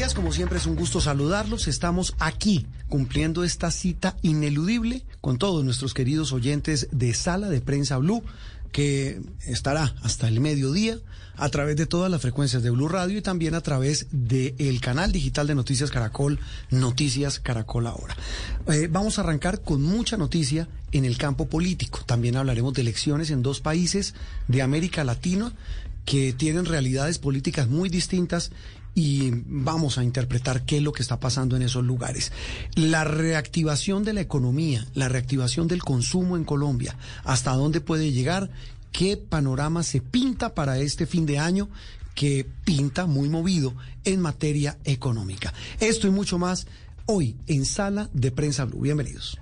Como siempre es un gusto saludarlos. Estamos aquí cumpliendo esta cita ineludible con todos nuestros queridos oyentes de Sala de Prensa Blue, que estará hasta el mediodía a través de todas las frecuencias de Blue Radio y también a través del canal digital de Noticias Caracol, Noticias Caracol Ahora. Eh, vamos a arrancar con mucha noticia en el campo político. También hablaremos de elecciones en dos países de América Latina que tienen realidades políticas muy distintas y vamos a interpretar qué es lo que está pasando en esos lugares. La reactivación de la economía, la reactivación del consumo en Colombia, hasta dónde puede llegar, qué panorama se pinta para este fin de año que pinta muy movido en materia económica. Esto y mucho más hoy en Sala de Prensa Blue. Bienvenidos.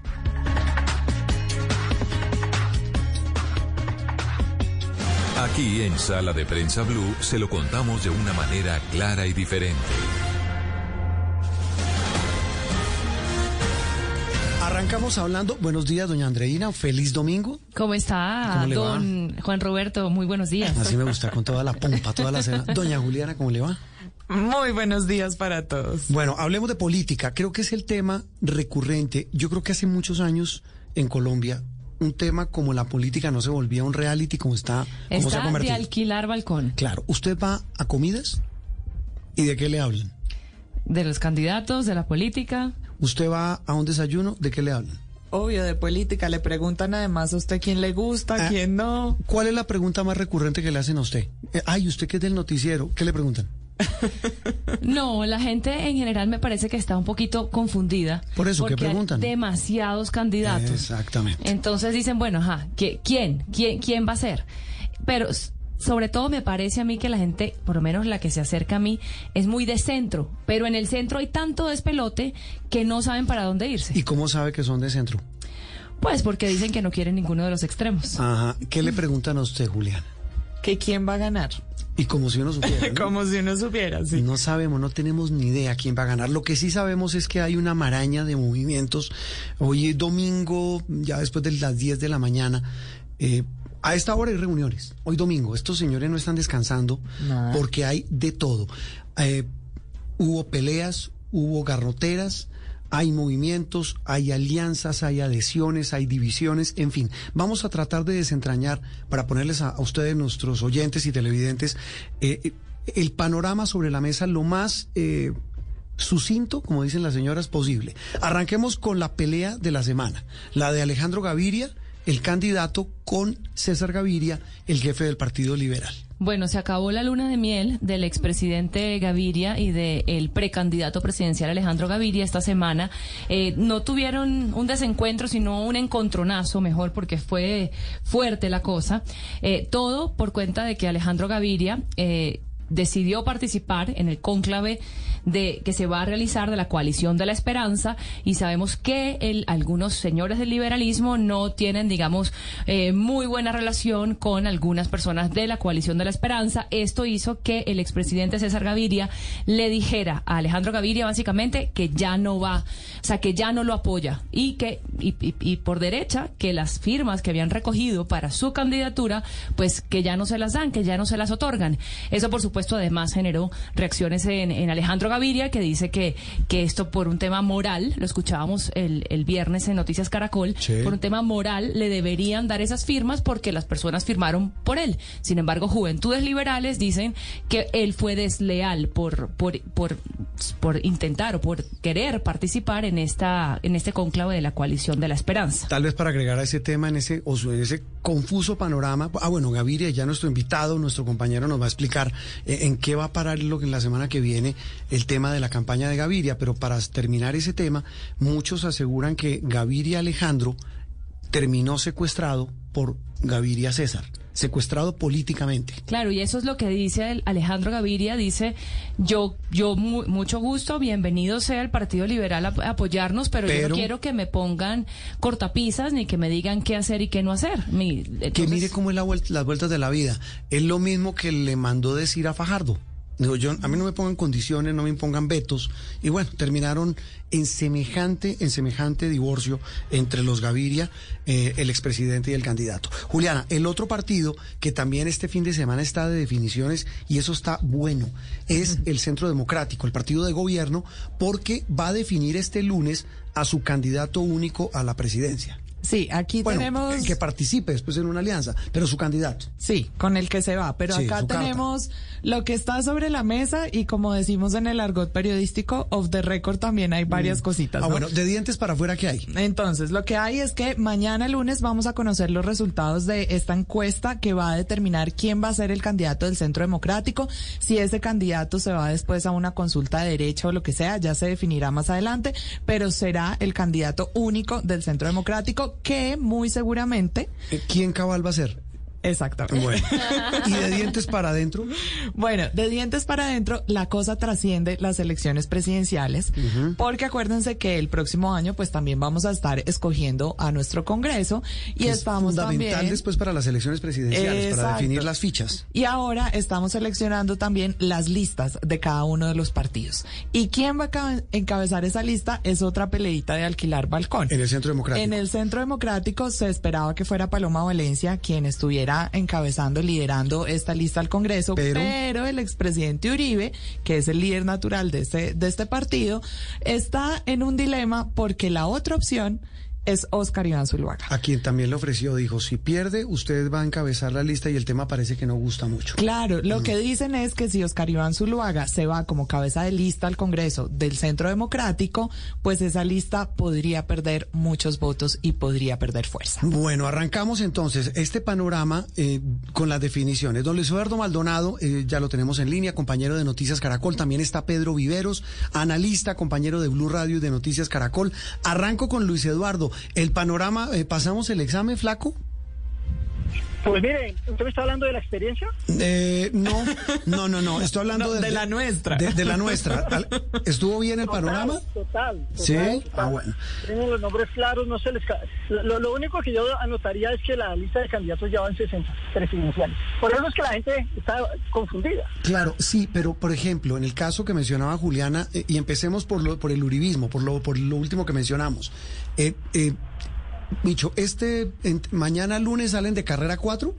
Aquí en Sala de Prensa Blue se lo contamos de una manera clara y diferente. Arrancamos hablando. Buenos días, doña Andreina. Feliz domingo. ¿Cómo está, ¿Cómo le don Juan Roberto? Muy buenos días. Así me gusta, con toda la pompa, toda la cena. Doña Juliana, ¿cómo le va? Muy buenos días para todos. Bueno, hablemos de política. Creo que es el tema recurrente. Yo creo que hace muchos años en Colombia un tema como la política no se volvía un reality como está, como se ha Está de convertido. alquilar balcón Claro, usted va a comidas y de qué le hablan. de los candidatos, de la política. Usted va a un desayuno, ¿de qué le hablan? Obvio, de política. Le preguntan además a usted quién le gusta, Ah. quién no. ¿Cuál es la pregunta más recurrente que le hacen a usted? Eh, ay, usted que es del noticiero, ¿qué le preguntan? No, la gente en general me parece que está un poquito confundida. Por eso, ¿qué porque hay preguntan? demasiados candidatos. Exactamente. Entonces dicen, bueno, ajá, ¿qui- ¿quién? ¿Quién, quién va a ser? Pero sobre todo me parece a mí que la gente, por lo menos la que se acerca a mí, es muy de centro. Pero en el centro hay tanto despelote que no saben para dónde irse. ¿Y cómo sabe que son de centro? Pues porque dicen que no quieren ninguno de los extremos. Ajá. ¿Qué le preguntan a usted, Julián? Que quién va a ganar. Y como si uno supiera. ¿no? Como si uno supiera, sí. No sabemos, no tenemos ni idea quién va a ganar. Lo que sí sabemos es que hay una maraña de movimientos. Hoy es domingo, ya después de las 10 de la mañana. eh, a esta hora hay reuniones. Hoy domingo. Estos señores no están descansando porque hay de todo. Eh, hubo peleas, hubo garroteras. Hay movimientos, hay alianzas, hay adhesiones, hay divisiones, en fin. Vamos a tratar de desentrañar para ponerles a, ustedes, nuestros oyentes y televidentes, eh, el panorama sobre la mesa lo más eh, sucinto, como dicen las señoras, posible. Arranquemos con la pelea de la semana, la de Alejandro Gaviria, el candidato, con César Gaviria, el jefe del Partido Liberal. Bueno, se acabó la luna de miel del expresidente Gaviria y del precandidato presidencial Alejandro Gaviria esta semana. Eh, no tuvieron un desencuentro, sino un encontronazo, mejor, porque fue fuerte la cosa. Eh, todo por cuenta de que Alejandro Gaviria eh, decidió participar en el cónclave de que se va a realizar de la coalición de la esperanza. Y sabemos que el, algunos señores del liberalismo no tienen digamos eh, muy buena relación con algunas personas de la coalición de la esperanza. Esto hizo que el expresidente César Gaviria le dijera a Alejandro Gaviria básicamente que ya no va o sea que ya no lo apoya. Y que y, por derecha que las firmas que habían recogido para su candidatura pues que ya no se las dan que ya no se las otorgan. Eso por supuesto supuesto, además generó reacciones en, Alejandro Gaviria, que dice que, que esto por un tema moral, lo escuchábamos el, el viernes en Noticias Caracol, por un tema moral le deberían dar esas firmas porque las personas firmaron por él. Sin embargo, Juventudes Liberales dicen que él fue desleal por, por, por, por intentar o por querer participar en, esta, en este conclave de la coalición de la esperanza. Tal vez para agregar a ese tema, en ese, o en ese confuso panorama, ah, bueno, Gaviria, ya nuestro invitado, nuestro compañero nos va a explicar en qué va a parar lo que en la semana que viene el tema de la campaña de Gaviria, pero para terminar ese tema, muchos aseguran que Gaviria Alejandro terminó secuestrado por Gaviria César secuestrado políticamente. Claro, y eso es lo que dice Alejandro Gaviria, dice, yo, yo mucho gusto, bienvenido sea el Partido Liberal a, apoyarnos, pero, yo no quiero que me pongan cortapisas ni que me digan qué hacer y qué no hacer. Que mire cómo es la las vueltas de la vida. Es lo mismo que le mandó decir a Fajardo. Digo, yo, a mí no me pongan condiciones, no me impongan vetos. Y bueno, terminaron en semejante, en semejante divorcio entre los Gaviria, eh, el expresidente y el candidato. Juliana, el otro partido que también este fin de semana está de definiciones, y eso está bueno, es el Centro Democrático, el partido de gobierno, porque va a definir este lunes a su candidato único a la presidencia. Sí, aquí tenemos... Que participe después en una alianza, pero su candidato. Sí, con el que se va. Pero acá tenemos lo que está sobre la mesa y como decimos en el argot periodístico, of the record también hay varias mm. cositas. Ah, bueno, de dientes para afuera, ¿qué hay? Entonces, lo que hay es que mañana lunes vamos a conocer los resultados de esta encuesta que va a determinar quién va a ser el candidato del Centro Democrático. Si ese candidato se va después a una consulta de derecha o lo que sea, ya se definirá más adelante, pero será el candidato único del Centro Democrático que muy seguramente... ¿Quién cabal va a ser? Exactamente. Bueno. ¿Y de dientes para adentro? Bueno, de dientes para adentro, la cosa trasciende las elecciones presidenciales, porque acuérdense que el próximo año, pues también vamos a estar escogiendo a nuestro Congreso y estamos fundamental después para las elecciones presidenciales, para definir las fichas. Y ahora estamos seleccionando también las listas de cada uno de los partidos. ¿Y quién va a encabezar esa lista? Es otra peleita de alquilar balcón. En el Centro Democrático. En el Centro Democrático se esperaba que fuera Paloma Valencia quien estuviera encabezando, liderando esta lista al Congreso, pero, el expresidente Uribe, que es el líder natural de este, de este partido, está en un dilema porque la otra opción es Oscar Iván Zuluaga. A quien también le ofreció, dijo, si pierde, usted va a encabezar la lista y el tema parece que no gusta mucho. Claro, lo mm. que dicen es que si Oscar Iván Zuluaga se va como cabeza de lista al Congreso del Centro Democrático, pues esa lista podría perder muchos votos y podría perder fuerza. Bueno, arrancamos entonces este panorama eh, con las definiciones. Don Luis Eduardo Maldonado, eh, ya lo tenemos en línea, compañero de Noticias Caracol. También está Pedro Viveros, analista, compañero de Blue Radio y de Noticias Caracol. Arranco con Luis Eduardo. El panorama, eh, ¿pasamos el examen, flaco? Pues mire, ¿usted me está hablando de la experiencia? Eh, no, no, no, no, estoy hablando de, la nuestra. De, la nuestra. ¿Estuvo bien el panorama? Total, Sí, ah, bueno. Tienen los nombres claros, no se les... Lo, lo, único que yo anotaría es que la lista de candidatos ya va en 60 presidenciales. Por eso es que la gente está confundida. Claro, sí, pero por ejemplo, en el caso que mencionaba Juliana, eh, y empecemos por, lo, por el uribismo, por lo, por lo último que mencionamos. Eh, eh, Micho, este mañana lunes salen de carrera 4?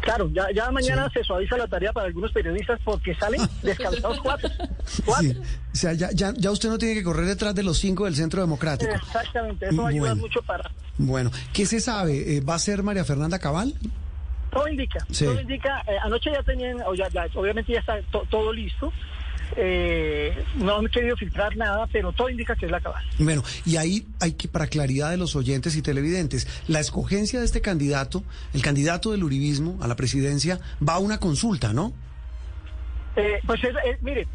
Claro, ya, ya mañana se suaviza la tarea para algunos periodistas porque salen descalzados cuatro. Sí. O sea, ya, ya, ya, usted no tiene que correr detrás de los cinco del Centro Democrático. Exactamente, eso ayuda mucho para... Bueno, ¿qué se sabe? Eh, ¿Va a ser María Fernanda Cabal? Todo indica, todo indica. Eh, anoche ya tenían, obviamente ya está todo listo. Eh, no han querido filtrar nada, pero todo indica que es la cabal. Bueno, y ahí hay que, para claridad de los oyentes y televidentes, la escogencia de este candidato, el candidato del uribismo a la presidencia, va a una consulta, ¿no? Eh, pues mire,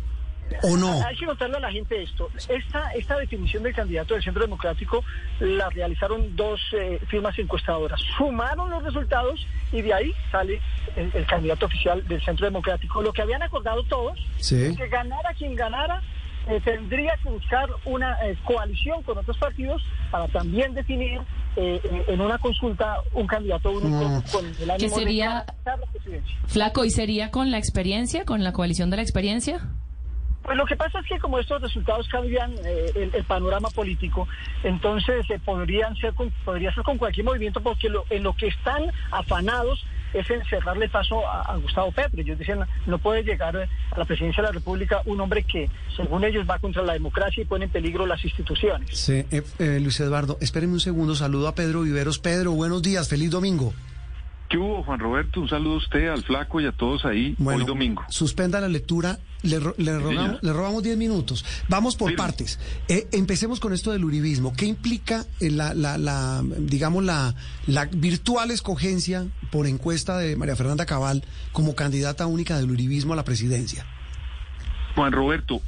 ¿O no? Hay que contarle a la gente esto. Esta, esta definición del candidato del Centro Democrático la realizaron dos eh, firmas encuestadoras. Sumaron los resultados y de ahí sale el, candidato oficial del Centro Democrático. Lo que habían acordado todos es que ganara quien ganara, eh, tendría que buscar una eh, coalición con otros partidos para también definir en una consulta un candidato único con el ánimo sería, de la presidencia. Flaco, ¿y sería con la experiencia, con la coalición de la experiencia? Pues lo que pasa es que como estos resultados cambian eh, el, panorama político, entonces eh, podrían ser con, podría ser con cualquier movimiento porque lo, en lo que están afanados es encerrarle paso a, Gustavo Petro. Ellos dicen, no puede llegar a la presidencia de la República un hombre que, según ellos, va contra la democracia y pone en peligro las instituciones. Sí, eh, eh, Luis Eduardo, espérenme un segundo, saludo a Pedro Viveros. Pedro, buenos días, feliz domingo. ¿Qué hubo, Juan Roberto? Un saludo a usted, al flaco y a todos ahí hoy domingo. Suspenda la lectura, le, robamos 10 minutos. Vamos por partes. Eh, empecemos con esto del uribismo. ¿Qué implica eh, la, la, digamos, la, la virtual escogencia por encuesta de María Fernanda Cabal como candidata única del uribismo a la presidencia? Juan Roberto,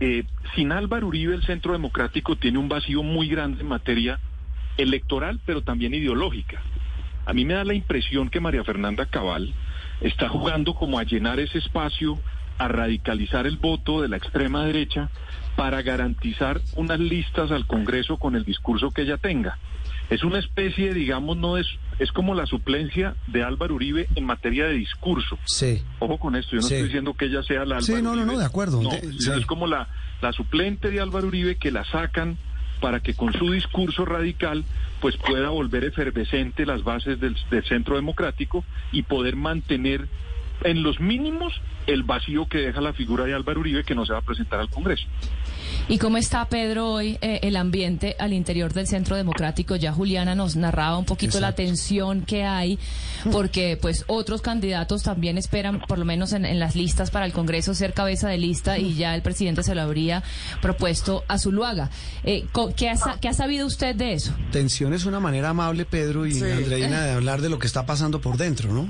eh, sin Álvaro Uribe el Centro Democrático tiene un vacío muy grande en materia electoral, pero también ideológica. A mí me da la impresión que María Fernanda Cabal está jugando como a llenar ese espacio, a radicalizar el voto de la extrema derecha para garantizar unas listas al Congreso con el discurso que ella tenga. Es una especie, digamos, no es, es como la suplencia de Álvaro Uribe en materia de discurso. Sí. Ojo con esto, yo no estoy diciendo que ella sea la Álvaro Sí, no, no, no, de acuerdo. No, es como la, la suplente de Álvaro Uribe que la sacan para que con su discurso radical pues pueda volver efervescente las bases del, centro democrático y poder mantener en los mínimos el vacío que deja la figura de Álvaro Uribe que no se va a presentar al Congreso. ¿Y cómo está, Pedro, hoy eh, el ambiente al interior del Centro Democrático? Ya Juliana nos narraba un poquito la tensión que hay, porque pues otros candidatos también esperan, por lo menos en, las listas para el Congreso, ser cabeza de lista y ya el presidente se lo habría propuesto a Zuluaga. Eh, ¿qué, ha, ¿Qué ha sabido usted de eso? Tensión es una manera amable, Pedro y Andreina, de hablar de lo que está pasando por dentro, ¿no?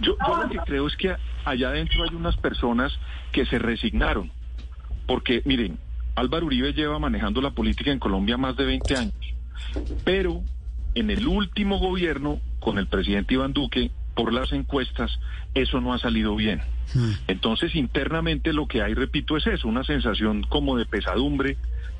Yo, yo lo que creo es que allá adentro hay unas personas que se resignaron. Porque, miren, Álvaro Uribe lleva manejando la política en Colombia más de 20 años, pero en el último gobierno, con el presidente Iván Duque, por las encuestas, eso no ha salido bien. Hmm. Entonces, internamente lo que hay, repito, es eso, una sensación como de pesadumbre,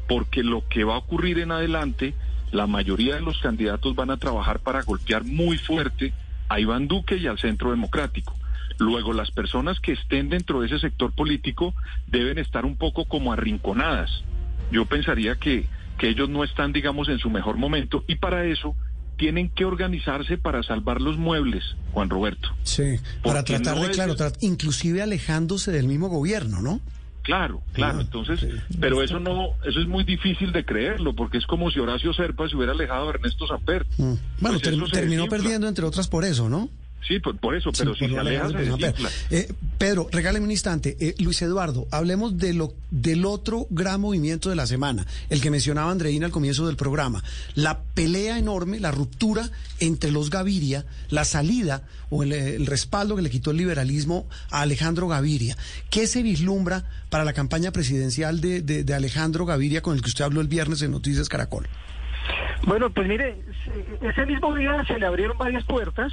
porque lo que va a ocurrir en adelante, la mayoría de los candidatos van a trabajar para golpear muy fuerte a Iván Duque y al Centro Democrático. Luego, las personas que estén dentro de ese sector político deben estar un poco como arrinconadas. Yo pensaría que, que ellos no están, digamos, en su mejor momento y para eso tienen que organizarse para salvar los muebles, Juan Roberto. Sí, para tratar de, claro, inclusive alejándose del mismo gobierno, ¿no? Claro, claro. Ah, Entonces, pero eso no, eso es muy difícil de creerlo, porque es como si Horacio Serpa se hubiera alejado de Ernesto Samper. Mm. Bueno, pues terminó perdiendo, entre otras, por eso, ¿no? Sí, por, eso, pero si se aleja, eh, Pedro, regáleme un instante. Eh, Luis Eduardo, hablemos de lo, del otro gran movimiento de la semana, el que mencionaba Andreina al comienzo del programa. La pelea enorme, la ruptura entre los Gaviria, la salida o el, respaldo que le quitó el liberalismo a Alejandro Gaviria. ¿Qué se vislumbra para la campaña presidencial de, de Alejandro Gaviria con el que usted habló el viernes en Noticias Caracol? Bueno, pues mire, ese mismo día se le abrieron varias puertas.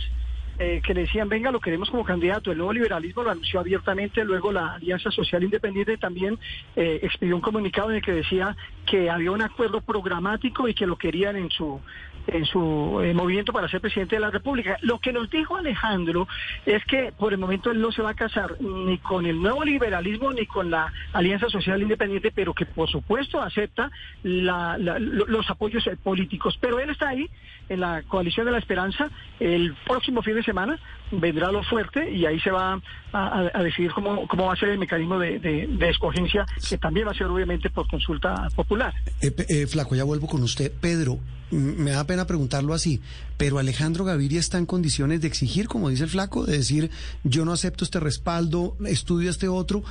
Eh, que le decían, venga, lo queremos como candidato. El nuevo liberalismo lo anunció abiertamente, luego la Alianza Social Independiente también eh, expidió un comunicado en el que decía que había un acuerdo programático y que lo querían en su en su eh, movimiento para ser presidente de la República. Lo que nos dijo Alejandro es que por el momento él no se va a casar ni con el nuevo liberalismo ni con la Alianza Social Independiente, pero que por supuesto acepta los apoyos eh, políticos. Pero él está ahí en la coalición de la esperanza. El próximo fin de semana vendrá lo fuerte y ahí se va a, decidir cómo, cómo va a ser el mecanismo de, de, escogencia, que también va a ser obviamente por consulta popular. Eh, Flaco, ya vuelvo con usted. Pedro, me da pena preguntarlo así, pero Alejandro Gaviria está en condiciones de exigir, como dice el flaco, de decir, yo no acepto este respaldo, estudio este otro,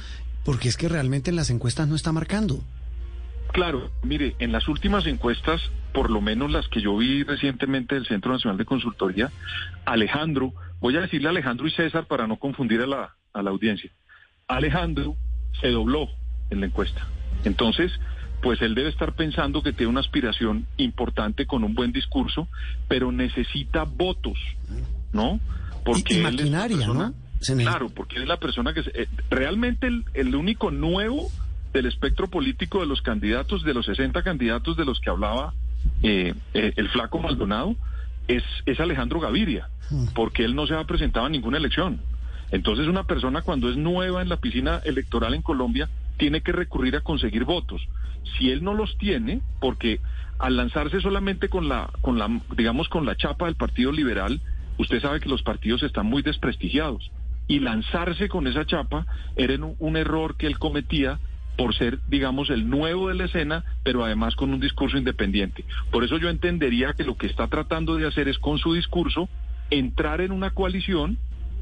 porque es que realmente en las encuestas no está marcando. Claro, mire, en las últimas encuestas, por lo menos las que yo vi recientemente del Centro Nacional de Consultoría, Alejandro, voy a decirle Alejandro y César para no confundir a la, a la audiencia, Alejandro se dobló en la encuesta. Entonces, pues él debe estar pensando que tiene una aspiración importante con un buen discurso, pero necesita votos, ¿no? Porque y, maquinaria, ¿no? Claro, porque es la persona que... Eh, realmente el, único nuevo del espectro político de los candidatos, de los 60 candidatos de los que hablaba eh, eh, el flaco Maldonado, es, es Alejandro Gaviria, hmm. porque él no se ha presentado a ninguna elección. Entonces una persona cuando es nueva en la piscina electoral en Colombia tiene que recurrir a conseguir votos. Si él no los tiene, porque al lanzarse solamente con la, con la, digamos, con la chapa del Partido Liberal, usted sabe que los partidos están muy desprestigiados y lanzarse con esa chapa era un, error que él cometía por ser, digamos, el nuevo de la escena, pero además con un discurso independiente. Por eso yo entendería que lo que está tratando de hacer es con su discurso entrar en una coalición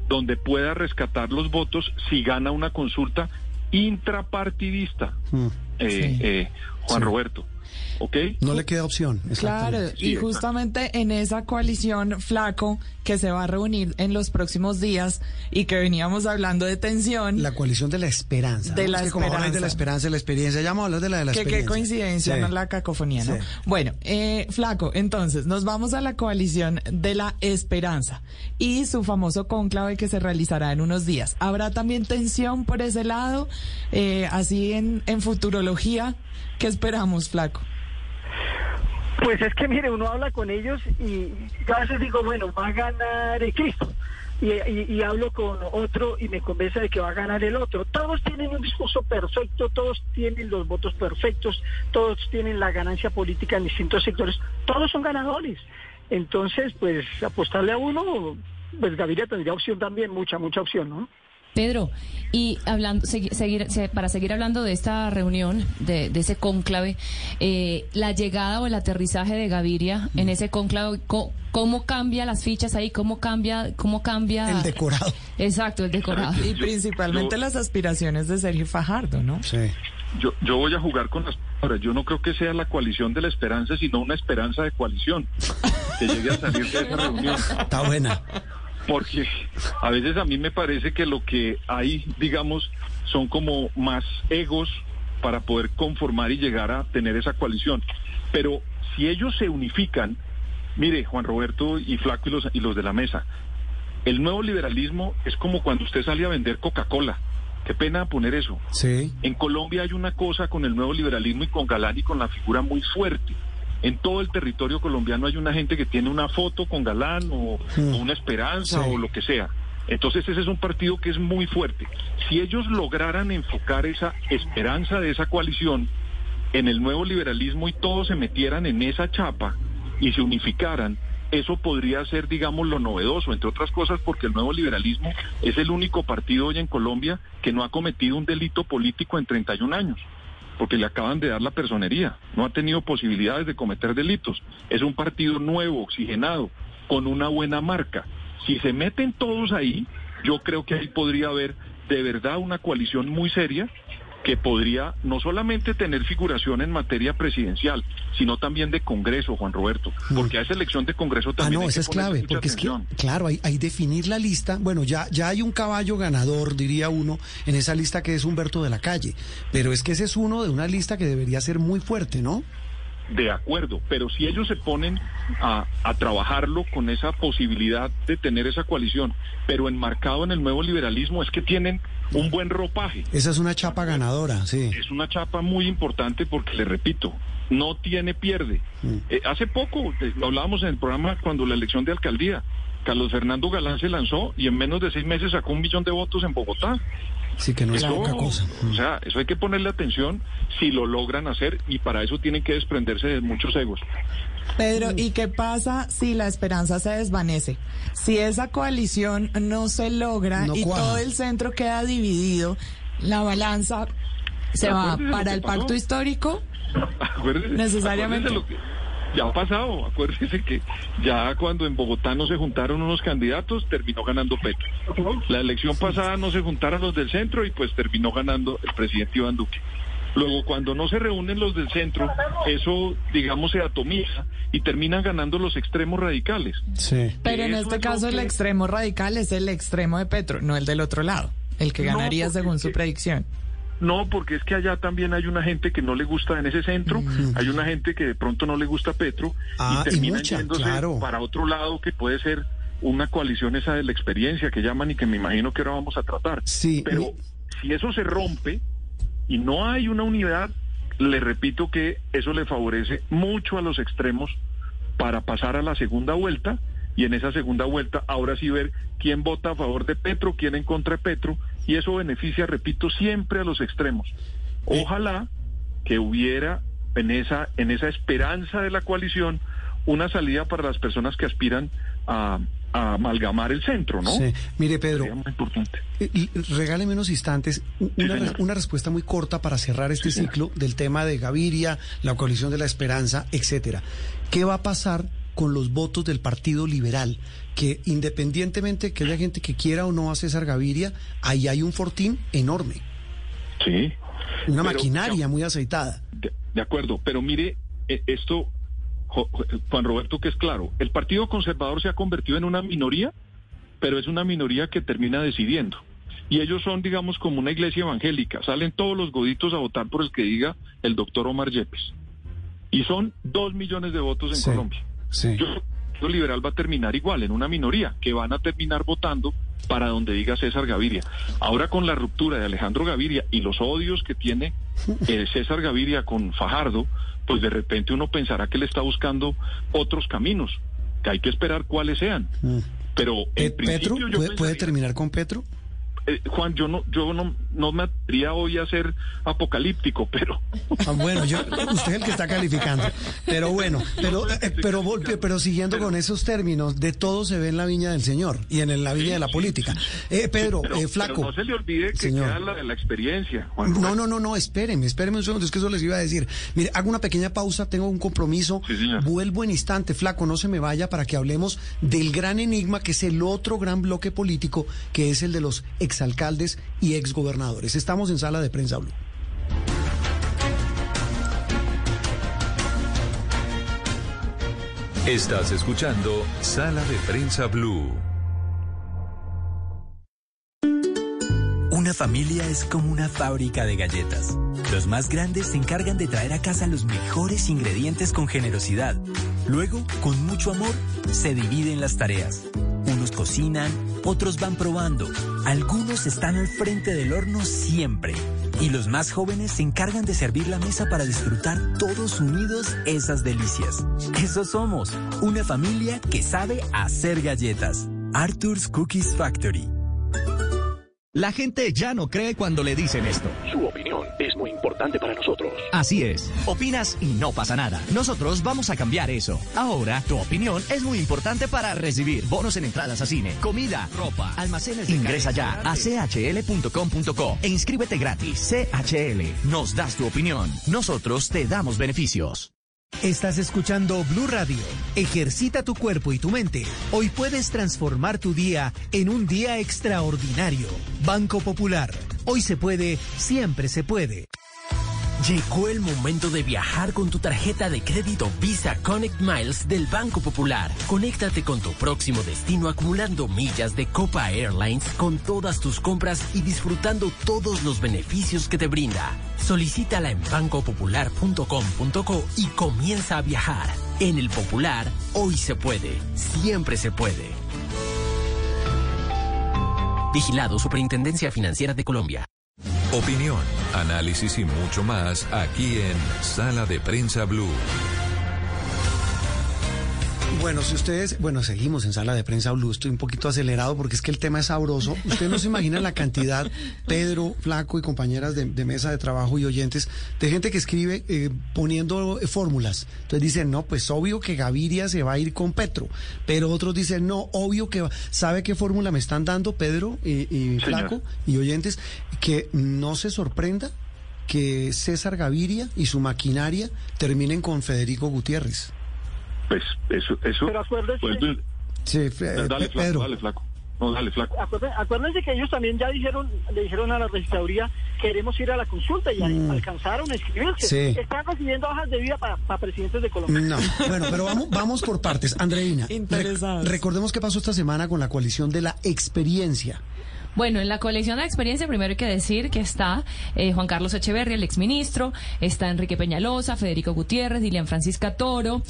donde pueda rescatar los votos si gana una consulta intrapartidista, Mm. Eh, Sí. eh, Juan Sí. Roberto. ¿Ok? No le queda opción. Claro, y exacto. justamente en esa coalición flaco que se va a reunir en los próximos días y que veníamos hablando de tensión. La coalición de la esperanza. De ¿no? la Es que como hay de la esperanza. esperanza, la experiencia, ya vamos a hablar de la de la que experiencia. qué coincidencia, Sí. no la cacofonía, ¿no? Sí. Bueno, eh, Flaco, entonces nos vamos a la coalición de la esperanza y su famoso cónclave que se realizará en unos días. ¿Habrá también tensión por ese lado? Eh, así en, en futurología, ¿qué esperamos, Flaco? Pues es que, mire, uno habla con ellos y a veces digo, bueno, va a ganar el Cristo. Y hablo con otro y me convence de que va a ganar el otro. Todos tienen un discurso perfecto, todos tienen los votos perfectos, todos tienen la ganancia política en distintos sectores, todos son ganadores. Entonces, pues apostarle a uno, pues Gaviria tendría opción también, mucha, mucha opción, ¿no? Pedro, y hablando, segui- seguir, se- para seguir hablando de esta reunión, de, de ese cónclave, eh, la llegada o el aterrizaje de Gaviria en ese cónclave, co- ¿cómo cambia las fichas ahí? ¿Cómo cambia? ¿Cómo cambia? El decorado. Exacto, el decorado. Y principalmente yo- las aspiraciones de Sergio Fajardo, ¿no? Sí. Yo, yo voy a jugar con las palabras. Yo no creo que sea la coalición de la esperanza, sino una esperanza de coalición que llegue a salir de esa reunión. Está buena. Porque a veces a mí me parece que lo que hay, digamos, son como más egos para poder conformar y llegar a tener esa coalición. Pero si ellos se unifican, mire, Juan Roberto y Flaco y los, y los de la mesa, el nuevo liberalismo es como cuando usted sale a vender Coca-Cola. Qué pena poner eso. Sí. En Colombia hay una cosa con el nuevo liberalismo y con Galán y con la figura muy fuerte. En todo el territorio colombiano hay una gente que tiene una foto con Galán o, Mm. o una esperanza Sí. o lo que sea. Entonces ese es un partido que es muy fuerte. Si ellos lograran enfocar esa esperanza de esa coalición en el nuevo liberalismo y todos se metieran en esa chapa y se unificaran, eso podría ser, digamos, lo novedoso, entre otras cosas porque el nuevo liberalismo es el único partido hoy en Colombia que no ha cometido un delito político en 31 años, porque le acaban de dar la personería, no ha tenido posibilidades de cometer delitos. Es un partido nuevo, oxigenado, con una buena marca. Si se meten todos ahí, yo creo que ahí podría haber de verdad una coalición muy seria que podría no solamente tener figuración en materia presidencial, sino también de Congreso, Juan Roberto, porque a esa elección de Congreso Ah, también no, hay esa es clave, porque es que, claro, hay, hay definir la lista. Bueno, ya, ya hay un caballo ganador, diría uno, en esa lista que es Humberto de la Calle. Pero es que ese es uno de una lista que debería ser muy fuerte, ¿no? De acuerdo, pero si ellos se ponen a, a trabajarlo con esa posibilidad de tener esa coalición, pero enmarcado en el nuevo liberalismo, es que tienen un buen ropaje. Esa es una chapa ganadora, sí. Es una chapa muy importante porque, le repito, no tiene pierde. Mm. Eh, hace poco, eh, lo hablábamos en el programa cuando la elección de alcaldía, Carlos Fernando Galán se lanzó y en menos de seis meses sacó un millón de votos en Bogotá. Sí, que no es poca cosa. O sea, eso hay que ponerle atención si lo logran hacer y para eso tienen que desprenderse de muchos egos. Pedro, ¿y qué pasa si la esperanza se desvanece? Si esa coalición no se logra No y cuaja. todo el centro queda dividido, la balanza se va para el pasó. pacto histórico. Acuérdese, Necesariamente. acuérdese lo que ya ha pasado. Acuérdese que ya cuando en Bogotá no se juntaron unos candidatos, terminó ganando Petro. La elección pasada no se juntaron los del centro y pues terminó ganando el presidente Iván Duque. Luego, cuando no se reúnen los del centro, eso, digamos, se atomiza y terminan ganando los extremos radicales. Sí. Pero en este es caso el extremo radical es el extremo de Petro, no el del otro lado, el que ganaría según su que- predicción. No, porque es que allá también hay una gente que no le gusta en ese centro, hay una gente que de pronto no le gusta Petro Ah, y y termina mucha, yéndose claro. para otro lado que puede ser una coalición esa de la experiencia que llaman y que me imagino que ahora vamos a tratar. Sí, Pero mi- si eso se rompe y no hay una unidad, le repito que eso le favorece mucho a los extremos para pasar a la segunda vuelta y en esa segunda vuelta ahora sí ver quién vota a favor de Petro, quién en contra de Petro y eso beneficia, repito, siempre a los extremos. Ojalá que hubiera en esa en esa esperanza de la coalición una salida para las personas que aspiran a, a amalgamar el centro, ¿no? Sí. Mire, Pedro, muy importante. eh, regáleme unos instantes, una, respuesta muy corta para cerrar este Sí, señor. ciclo del tema de Gaviria, la coalición de la esperanza, etcétera. ¿Qué va a pasar con los votos del Partido Liberal? Que independientemente que haya gente que quiera o no a César Gaviria, ahí hay un fortín enorme, Sí. una Pero, maquinaria muy aceitada. De, de acuerdo, pero mire, eh, esto, Jo- Juan Roberto, que es claro, el Partido Conservador se ha convertido en una minoría, pero es una minoría que termina decidiendo. Y ellos son, digamos, como una iglesia evangélica. Salen todos los goditos a votar por el que diga el doctor Omar Yepes. Y son dos millones de votos en Sí, Colombia. Sí. Yo, el liberal va a terminar igual, en una minoría, que van a terminar votando para donde diga César Gaviria. Ahora con la ruptura de Alejandro Gaviria y los odios que tiene eh, César Gaviria con Fajardo, pues de repente uno pensará que le está buscando otros caminos, que hay que esperar cuáles sean. Mm. Pero Pe- en ¿Petro? principio yo ¿Puede, terminar con Petro? Eh, Juan, yo no, yo no, no me atrevería hoy a ser apocalíptico, pero Ah, bueno, yo, usted es el que está calificando. Pero bueno, pero, eh, pero, pero siguiendo con esos términos, de todo se ve en la viña del Señor y en la viña de la política. Eh, Pedro, pero- eh, pero flaco. no se le olvide que Señor. queda la, la experiencia. Juan No, no, no, no, espéreme, espéreme un segundo, es que eso les iba a decir. Mire, hago una pequeña pausa, tengo un compromiso, Sí, señor. vuelvo en instante, flaco, no se me vaya para que hablemos del gran enigma que es el otro gran bloque político, que es el de los exalcaldes y exgobernadores. Estamos en sala de prensa Blue. Estás escuchando Sala de Prensa Blue. Una familia es como una fábrica de galletas. Los más grandes se encargan de traer a casa los mejores ingredientes con generosidad. Luego, con mucho amor, se dividen las tareas. Cocinan, otros van probando. Algunos están al frente del horno siempre. Y los más jóvenes se encargan de servir la mesa para disfrutar todos unidos esas delicias. Eso somos, una familia que sabe hacer galletas. Arthur's Cookies Factory. La gente ya no cree cuando le dicen esto. Su opinión importante para nosotros. Así es. Opinas y no pasa nada. Nosotros vamos a cambiar eso. Ahora, tu opinión es muy importante para recibir bonos en entradas a cine, comida, ropa, almacenes. de Ingresa ya a chl.com.co e inscríbete gratis. CHL, nos das tu opinión. Nosotros te damos beneficios. Estás escuchando Blue Radio. Ejercita tu cuerpo y tu mente. Hoy puedes transformar tu día en un día extraordinario. Banco Popular. Hoy se puede, siempre se puede. Llegó el momento de viajar con tu tarjeta de crédito Visa Connect Miles del Banco Popular. Conéctate con tu próximo destino acumulando millas de Copa Airlines con todas tus compras y disfrutando todos los beneficios que te brinda. Solicítala en bancopopular.com.co y comienza a viajar. En el Popular, hoy se puede, siempre se puede. Vigilado Superintendencia Financiera de Colombia. Opinión, análisis y mucho más aquí en Sala de Prensa Blue. Bueno, si ustedes, bueno, seguimos en sala de prensa Blue, estoy un poquito acelerado porque es que el tema es sabroso. Ustedes no se imaginan la cantidad, Pedro, Flaco y compañeras de, de mesa de trabajo y oyentes, de gente que escribe eh, poniendo fórmulas. Entonces dicen, no, pues obvio que Gaviria se va a ir con Petro. Pero otros dicen, no, obvio que va. ¿Sabe qué fórmula me están dando, Pedro y, y Flaco y oyentes? Que no se sorprenda que César Gaviria y su maquinaria terminen con Federico Gutiérrez. Pues eso, eso. Pero acuérdese- pues, Sí, dale, Fe- flaco, Pedro. dale, flaco. No, dale, flaco. Acuérdense, acuérdense que ellos también ya dijeron, le dijeron a la registraduría, queremos ir a la consulta y Mm. alcanzaron a inscribirse. Sí. Están recibiendo hojas de vida para, para presidentes de Colombia. No, bueno, pero vamos, vamos por partes. Andreina, rec- recordemos qué pasó esta semana con la coalición de la experiencia. Bueno, en la colección de experiencia, primero hay que decir que está eh, Juan Carlos Echeverri, el exministro, está Enrique Peñalosa, Federico Gutiérrez, Dilian Francisca Toro.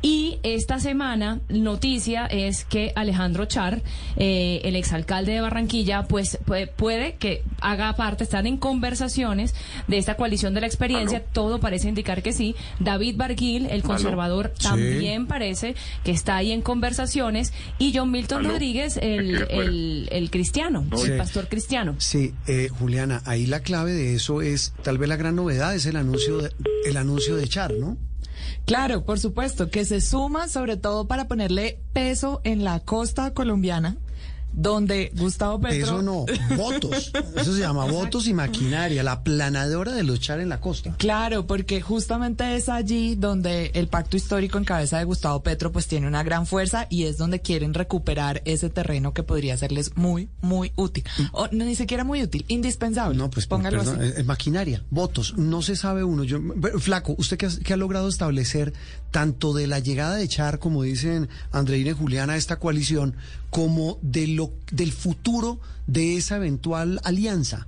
Y esta semana, noticia es que Alejandro Char, eh, el exalcalde de Barranquilla, pues puede, puede que haga parte, están en conversaciones de esta coalición de la experiencia. Todo parece indicar que sí. David Barguil, el conservador, también parece que está ahí en conversaciones. Y John Milton Aló. Rodríguez, el, el, el cristiano, Sí. el pastor cristiano. Sí, eh, Juliana, ahí la clave de eso es, tal vez la gran novedad es el anuncio de, el anuncio de Char, ¿no? Claro, por supuesto, que se suma sobre todo para ponerle peso en la costa colombiana donde Gustavo Petro... Eso no, votos. Eso se llama votos y maquinaria, la planadora de luchar en la costa. Claro, porque justamente es allí donde el pacto histórico en cabeza de Gustavo Petro pues tiene una gran fuerza y es donde quieren recuperar ese terreno que podría serles muy, muy útil. O no, ni siquiera muy útil, indispensable. No, pues póngalo perdón, así. es maquinaria, votos. No se sabe uno. Yo, Flaco, usted que que ha logrado establecer tanto de la llegada de Char, como dicen Andreina y Juliana, a esta coalición, como de lo, del futuro de esa eventual alianza.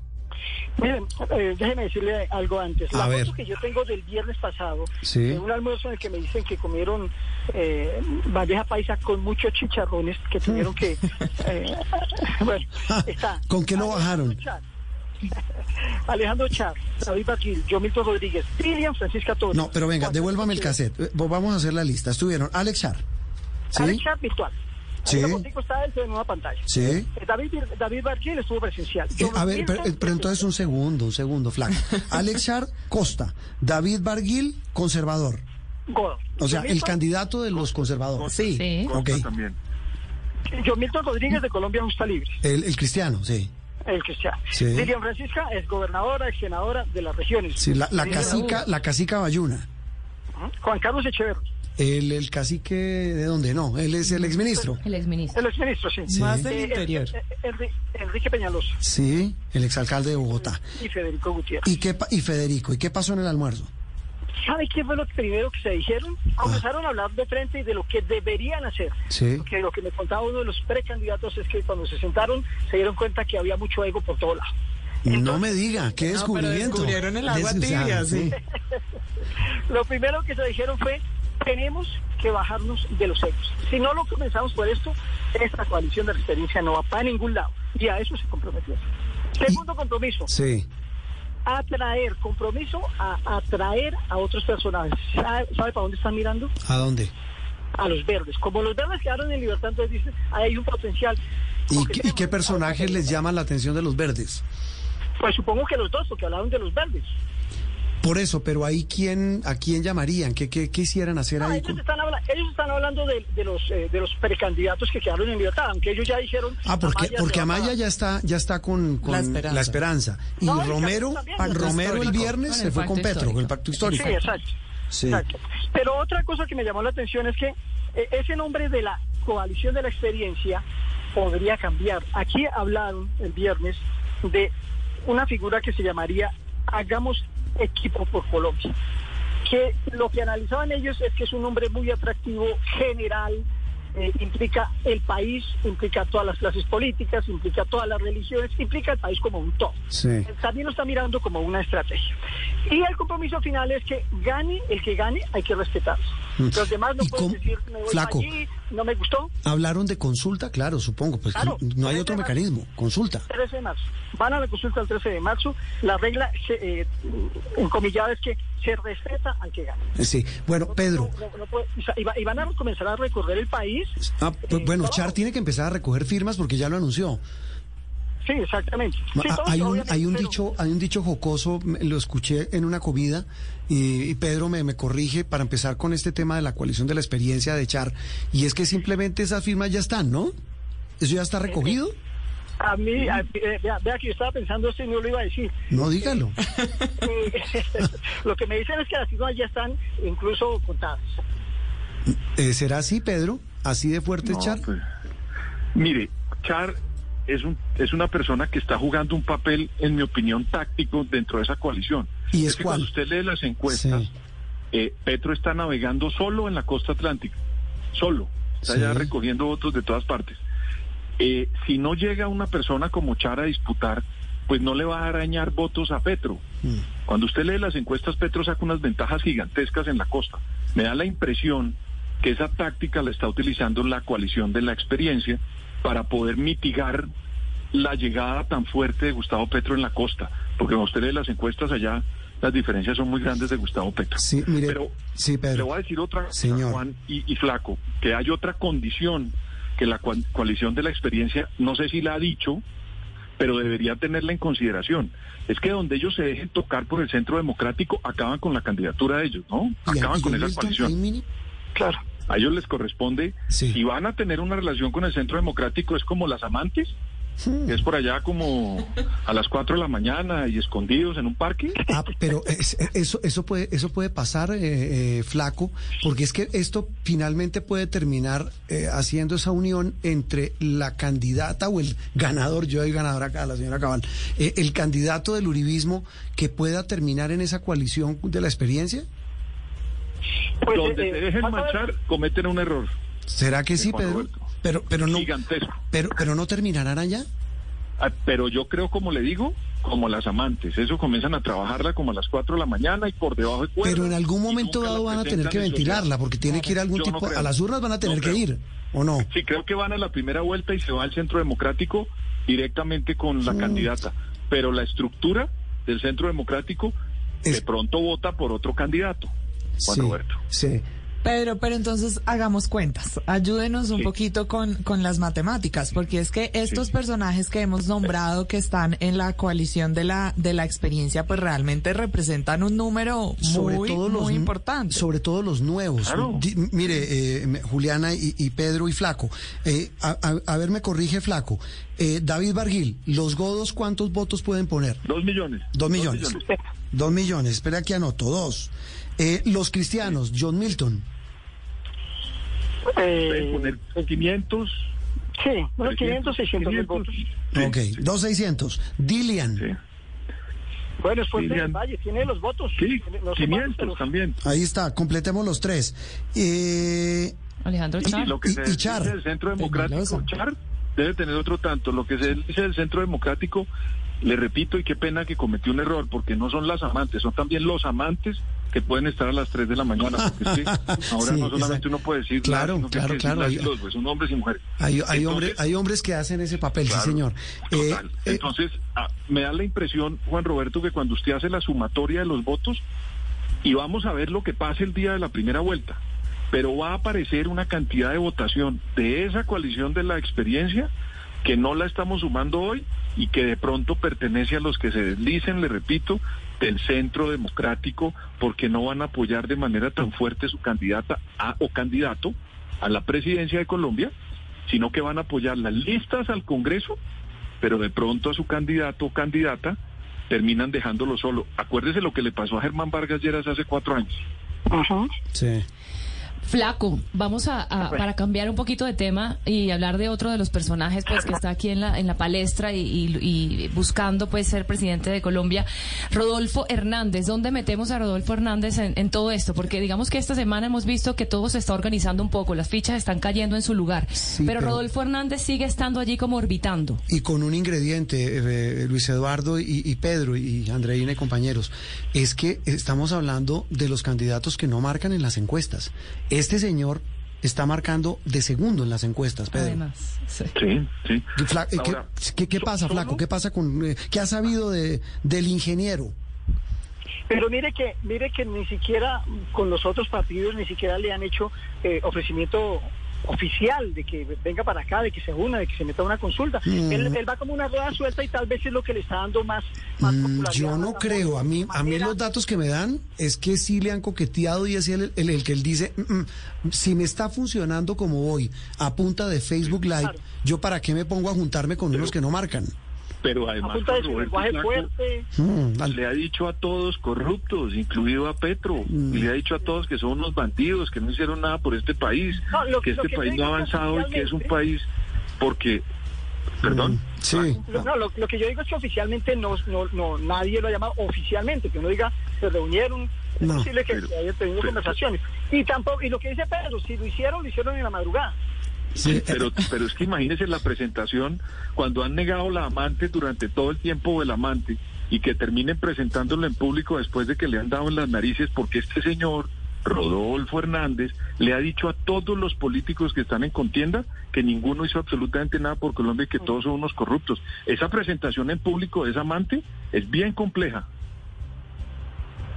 Miren, eh, déjeme decirle algo antes. La A ver. foto que yo tengo del viernes pasado, Sí. de un almuerzo en el que me dicen que comieron eh, bandeja paisa con muchos chicharrones que tuvieron que... eh, bueno, está. ¿Con qué lo bajaron? Alejandro Char, David Baquil, yo Milton Rodríguez, Miriam Francisca Torres. No, pero venga, devuélvame el cassette. Eh, Vamos a hacer la lista. Estuvieron Alex Char. ¿Sí? Alex Char virtual. Sí. Ahí la fotico está él en una pantalla. Sí. Eh, David, David Barquil estuvo presencial. Eh, a ver, pero, eh, pero entonces un segundo, un segundo, Flaco. Alex Char, Costa. David Barguil, conservador. Godo. O sea, el candidato de los conservadores. Sí. Sí. Ok. también. Yo Milton Rodríguez de Colombia Justa Libre. El, el cristiano, sí. El cristiano. Sí. Miriam Francisca es gobernadora, ex senadora de las regiones. Sí, la, la Sí, casica, la casica Bayuna. Juan Carlos Echeverri, El, el cacique de dónde no, él es el exministro. El exministro. el exministro, sí. Sí. Más del Eh, interior. eh, eh, Enri- Enrique Peñalosa Sí, el exalcalde de Bogotá. y Federico Gutiérrez. ¿Y qué y Federico, ¿y qué pasó en el almuerzo? ¿Sabe qué fue lo primero que se dijeron? Comenzaron a hablar de frente y de lo que deberían hacer. Sí. Porque lo que me contaba uno de los precandidatos es que cuando se sentaron se dieron cuenta que había mucho ego por todo lado. No me diga, qué No, pero descubrimiento. descubrieron el agua tibia, sí. Lo primero que se dijeron fue, tenemos que bajarnos de los egos. Si no lo comenzamos por esto, esta coalición de experiencia no va para ningún lado. Y a eso se comprometió. Segundo compromiso, Sí. atraer, compromiso a atraer a otros personajes. ¿Sabe, sabe para dónde están mirando? ¿A dónde? A los verdes. Como los verdes quedaron en libertad, entonces dicen, ahí hay un potencial. ¿Y, qué- y qué personajes les llaman la atención de los verdes? Pues supongo que los dos, porque hablaron de los verdes. Por eso, pero ahí quién, ¿a quién llamarían? ¿Qué, qué, quisieran hacer No, ahí? ellos, con- están habla- ellos están hablando de, de los eh, de los precandidatos que quedaron en libertad, aunque ellos ya dijeron... Ah, porque, Amaya porque Amaya ya está, ya está con, con La la, Esperanza. Y No, y Romero, también, Pacto Romero el viernes se el fue con Petro, con el pacto histórico. Sí, exacto. Sí. exacto. Pero otra cosa que me llamó la atención es que eh, ese nombre de la coalición de la experiencia podría cambiar. Aquí hablaron el viernes de una figura que se llamaría Hagamos Equipo por Colombia. Que lo que analizaban ellos es que es un nombre muy atractivo, general, eh, implica el país, implica todas las clases políticas, implica todas las religiones, implica el país como un todo. Sí. También lo está mirando como una estrategia. Y el compromiso final es que gane el que gane, hay que respetarlo. Los demás no ¿Y pueden cómo- decir, me voy Flaco. allí, no me gustó. ¿Hablaron de consulta? Claro, supongo, pues Claro. no hay otro mecanismo. Consulta. 13 de marzo. Van a la consulta el 13 de marzo. La regla, eh, encomillada, es que se respeta al que gane. Eh, Sí. Bueno, Pedro. No- no- no puede- y van a comenzar a recorrer el país. Ah, pues, Eh, bueno, no. Char tiene que empezar a recoger firmas porque ya lo anunció. Sí, exactamente. Sí, todos, hay un hay un pero- dicho hay un dicho jocoso me- lo escuché en una comida y, y Pedro me, me corrige para empezar con este tema de la coalición de la experiencia de Char y es que simplemente esas firmas ya están ¿no? eso ya está recogido A mí, a- eh, vea, vea que yo estaba pensando esto y no lo iba a decir. no dígalo Eh, lo que me dicen es que las firmas ya están incluso contadas. Eh, será así Pedro así de fuerte es No, Char pues, mire, Char es, un, es una persona que está jugando un papel, en mi opinión, táctico dentro de esa coalición. ¿Y es que cuando usted lee las encuestas, Sí. eh, Petro está navegando solo en la costa atlántica, solo. Está Sí. ya recogiendo votos de todas partes. Eh, si no llega una persona como Char a disputar, pues no le va a arañar votos a Petro. Mm. Cuando usted lee las encuestas, Petro saca unas ventajas gigantescas en la costa. Me da la impresión que esa táctica la está utilizando la coalición de la experiencia para poder mitigar la llegada tan fuerte de Gustavo Petro en la costa. Porque cuando usted lee las encuestas allá, las diferencias son muy grandes de Gustavo Petro. sí mire Pero sí le Pedro voy a decir otra cosa, Señor. Juan y, y Flaco, que hay otra condición que la coa- coalición de la experiencia, no sé si la ha dicho, pero debería tenerla en consideración. Es que donde ellos se dejen tocar por el centro democrático, acaban con la candidatura de ellos, ¿no? Acaban con esa coalición. Claro. A ellos les corresponde, si van a tener una relación con el centro democrático, es como las amantes, Hmm. que es por allá como a las 4 de la mañana y escondidos en un parque. Ah, pero es- eso, eso puede, eso puede pasar, eh, eh, flaco, porque es que esto finalmente puede terminar eh, haciendo esa unión entre la candidata o el ganador, yo soy ganador acá, la señora Cabal, eh, el candidato del uribismo que pueda terminar en esa coalición de la experiencia. Pues, Donde eh, se dejen a ver- manchar, cometen un error. ¿Será que sí, Pedro? Roberto. Pero, pero no, Gigantesco. pero, pero no terminarán allá. Ah, Pero yo creo, como le digo, como las amantes. Eso comienzan a trabajarla como a las 4 de la mañana y por debajo de cuerda. Pero en algún momento dado van a tener que en ventilarla, porque tiene que ir a algún Yo tipo, a las urnas van a tener No que ir, ¿o no? Sí, creo que van a la primera vuelta y se va al centro democrático directamente con la candidata. Pero la estructura del centro democrático de pronto vota por otro candidato, Juan Sí, Roberto. Sí. Pedro, pero entonces hagamos cuentas. Ayúdenos un Sí. poquito con, con las matemáticas, porque es que estos personajes que hemos nombrado que están en la coalición de la, de la experiencia, pues realmente representan un número sobre muy, todo los muy nu- importante. Sobre todo los nuevos. Claro. Mire, eh, Juliana y, y Pedro y Flaco. eh, a, a- a ver, me corrige Flaco. Eh, David Barguil, ¿los godos cuántos votos pueden poner? Dos millones. Dos millones. Dos millones. Espera que anoto. Dos. Eh, los cristianos, John Milton. Pueden poner 500. Sí, unos 500, 600 mil votos. ok, dos seiscientos. Dilian. Bueno, después Dilian. del Valle, tiene los votos. Sí, no sé 500 cuántos, pero- también. Ahí está, completemos los tres. Eh, Alejandro Y Char. lo que se y Char. del Centro Democrático, Char debe tener otro tanto. Lo que se dice del Centro Democrático, le repito, y qué pena que cometió un error, porque no son las amantes, son también los amantes que pueden estar a las 3 de la mañana. Porque que ahora Sí, no solamente exacto. uno puede decir Claro, las, claro, claro, hay- los, pues, son hombres y mujeres. hay, hay, Entonces, hombres, hay hombres que hacen ese papel, Claro, sí, señor. Eh, Total. eh, Entonces, ah, me da la impresión, Juan Roberto, que cuando usted hace la sumatoria de los votos, y vamos a ver lo que pase el día de la primera vuelta, pero va a aparecer una cantidad de votación de esa coalición de la experiencia que no la estamos sumando hoy y que de pronto pertenece a los que se deslicen, le repito, del centro democrático, porque no van a apoyar de manera tan fuerte su candidata a, o candidato a la presidencia de Colombia, sino que van a apoyar las listas al Congreso, pero de pronto a su candidato o candidata terminan dejándolo solo. Acuérdese lo que le pasó a Germán Vargas Lleras hace cuatro años. Sí. Flaco, vamos a, a- para cambiar un poquito de tema y hablar de otro de los personajes pues que está aquí en la en la palestra y, y- y buscando pues ser presidente de Colombia, Rodolfo Hernández. ¿Dónde metemos a Rodolfo Hernández en, en todo esto? Porque digamos que esta semana hemos visto que todo se está organizando un poco, las fichas están cayendo en su lugar, pero, pero- Rodolfo Hernández sigue estando allí como orbitando. Y con un ingrediente, eh, Luis Eduardo y, y Pedro y Andreina y compañeros, es que estamos hablando de los candidatos que no marcan en las encuestas. Este señor está marcando de segundo en las encuestas, Pedro. Además, sí. Sí, sí. ¿Qué, Fla- eh, qué- Ahora, qué- qué pasa, Flaco? ¿Qué pasa con... eh, ¿Qué ha sabido de, del ingeniero? Pero mire que mire que ni siquiera con los otros partidos ni siquiera le han hecho eh, ofrecimiento oficial de que venga para acá, de que se una, de que se meta a una consulta. Mm. Él, él va como una rueda suelta y tal vez es lo que le está dando más, más Mm, popularidad. Yo no creo. A mí, a mí los datos que me dan es que sí le han coqueteado y es el, el, el que él dice, "Mm, mm, si me está funcionando como voy, a punta de Facebook Live, yo para qué me pongo a juntarme con unos que no marcan. Pero además, A de su lenguaje Flaco fuerte. Mm, le ha dicho a todos corruptos, incluido a Petro, Mm. y le ha dicho a todos que son unos bandidos, que no hicieron nada por este país, No, lo- que este que país no ha avanzado y que es un país porque, perdón, Sí. Lo- No, lo, lo que yo digo es que oficialmente no, no, no nadie lo ha llamado oficialmente, que uno diga, se reunieron, es No, posible que pero- se hayan tenido pero- conversaciones. Y tampoco, y lo que dice Pedro, si lo hicieron, lo hicieron en la madrugada. Pero, pero es que imagínense la presentación cuando han negado la amante durante todo el tiempo del amante y que terminen presentándolo en público después de que le han dado en las narices porque este señor, Rodolfo Hernández, le ha dicho a todos los políticos que están en contienda que ninguno hizo absolutamente nada por Colombia y que todos son unos corruptos. Esa presentación en público de esa amante es bien compleja.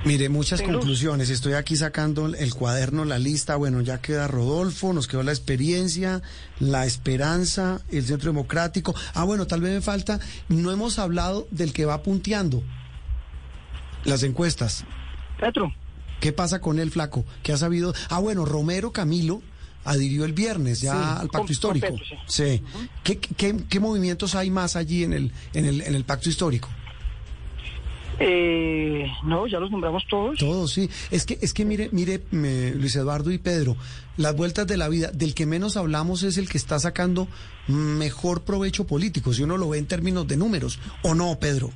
Mire, muchas Sin luz. conclusiones. Estoy aquí sacando el cuaderno, la lista. Bueno, ya queda Rodolfo, nos quedó la experiencia, la esperanza, el centro democrático. Ah, bueno, tal vez me falta. No hemos hablado del que va punteando las encuestas. Petro. ¿Qué pasa con el flaco? ¿Qué ha sabido? Ah, bueno, Romero Camilo adhirió el viernes ya Sí, al pacto con histórico. Petro, sí. ¿Qué, qué, qué movimientos hay más allí en el, en el, en el pacto histórico? Eh, no, ya los nombramos todos. Todos, sí. Es que, es que mire, mire, me- Luis Eduardo y Pedro, las vueltas de la vida, del que menos hablamos es el que está sacando mejor provecho político, si uno lo ve en términos de números, ¿o no, Pedro?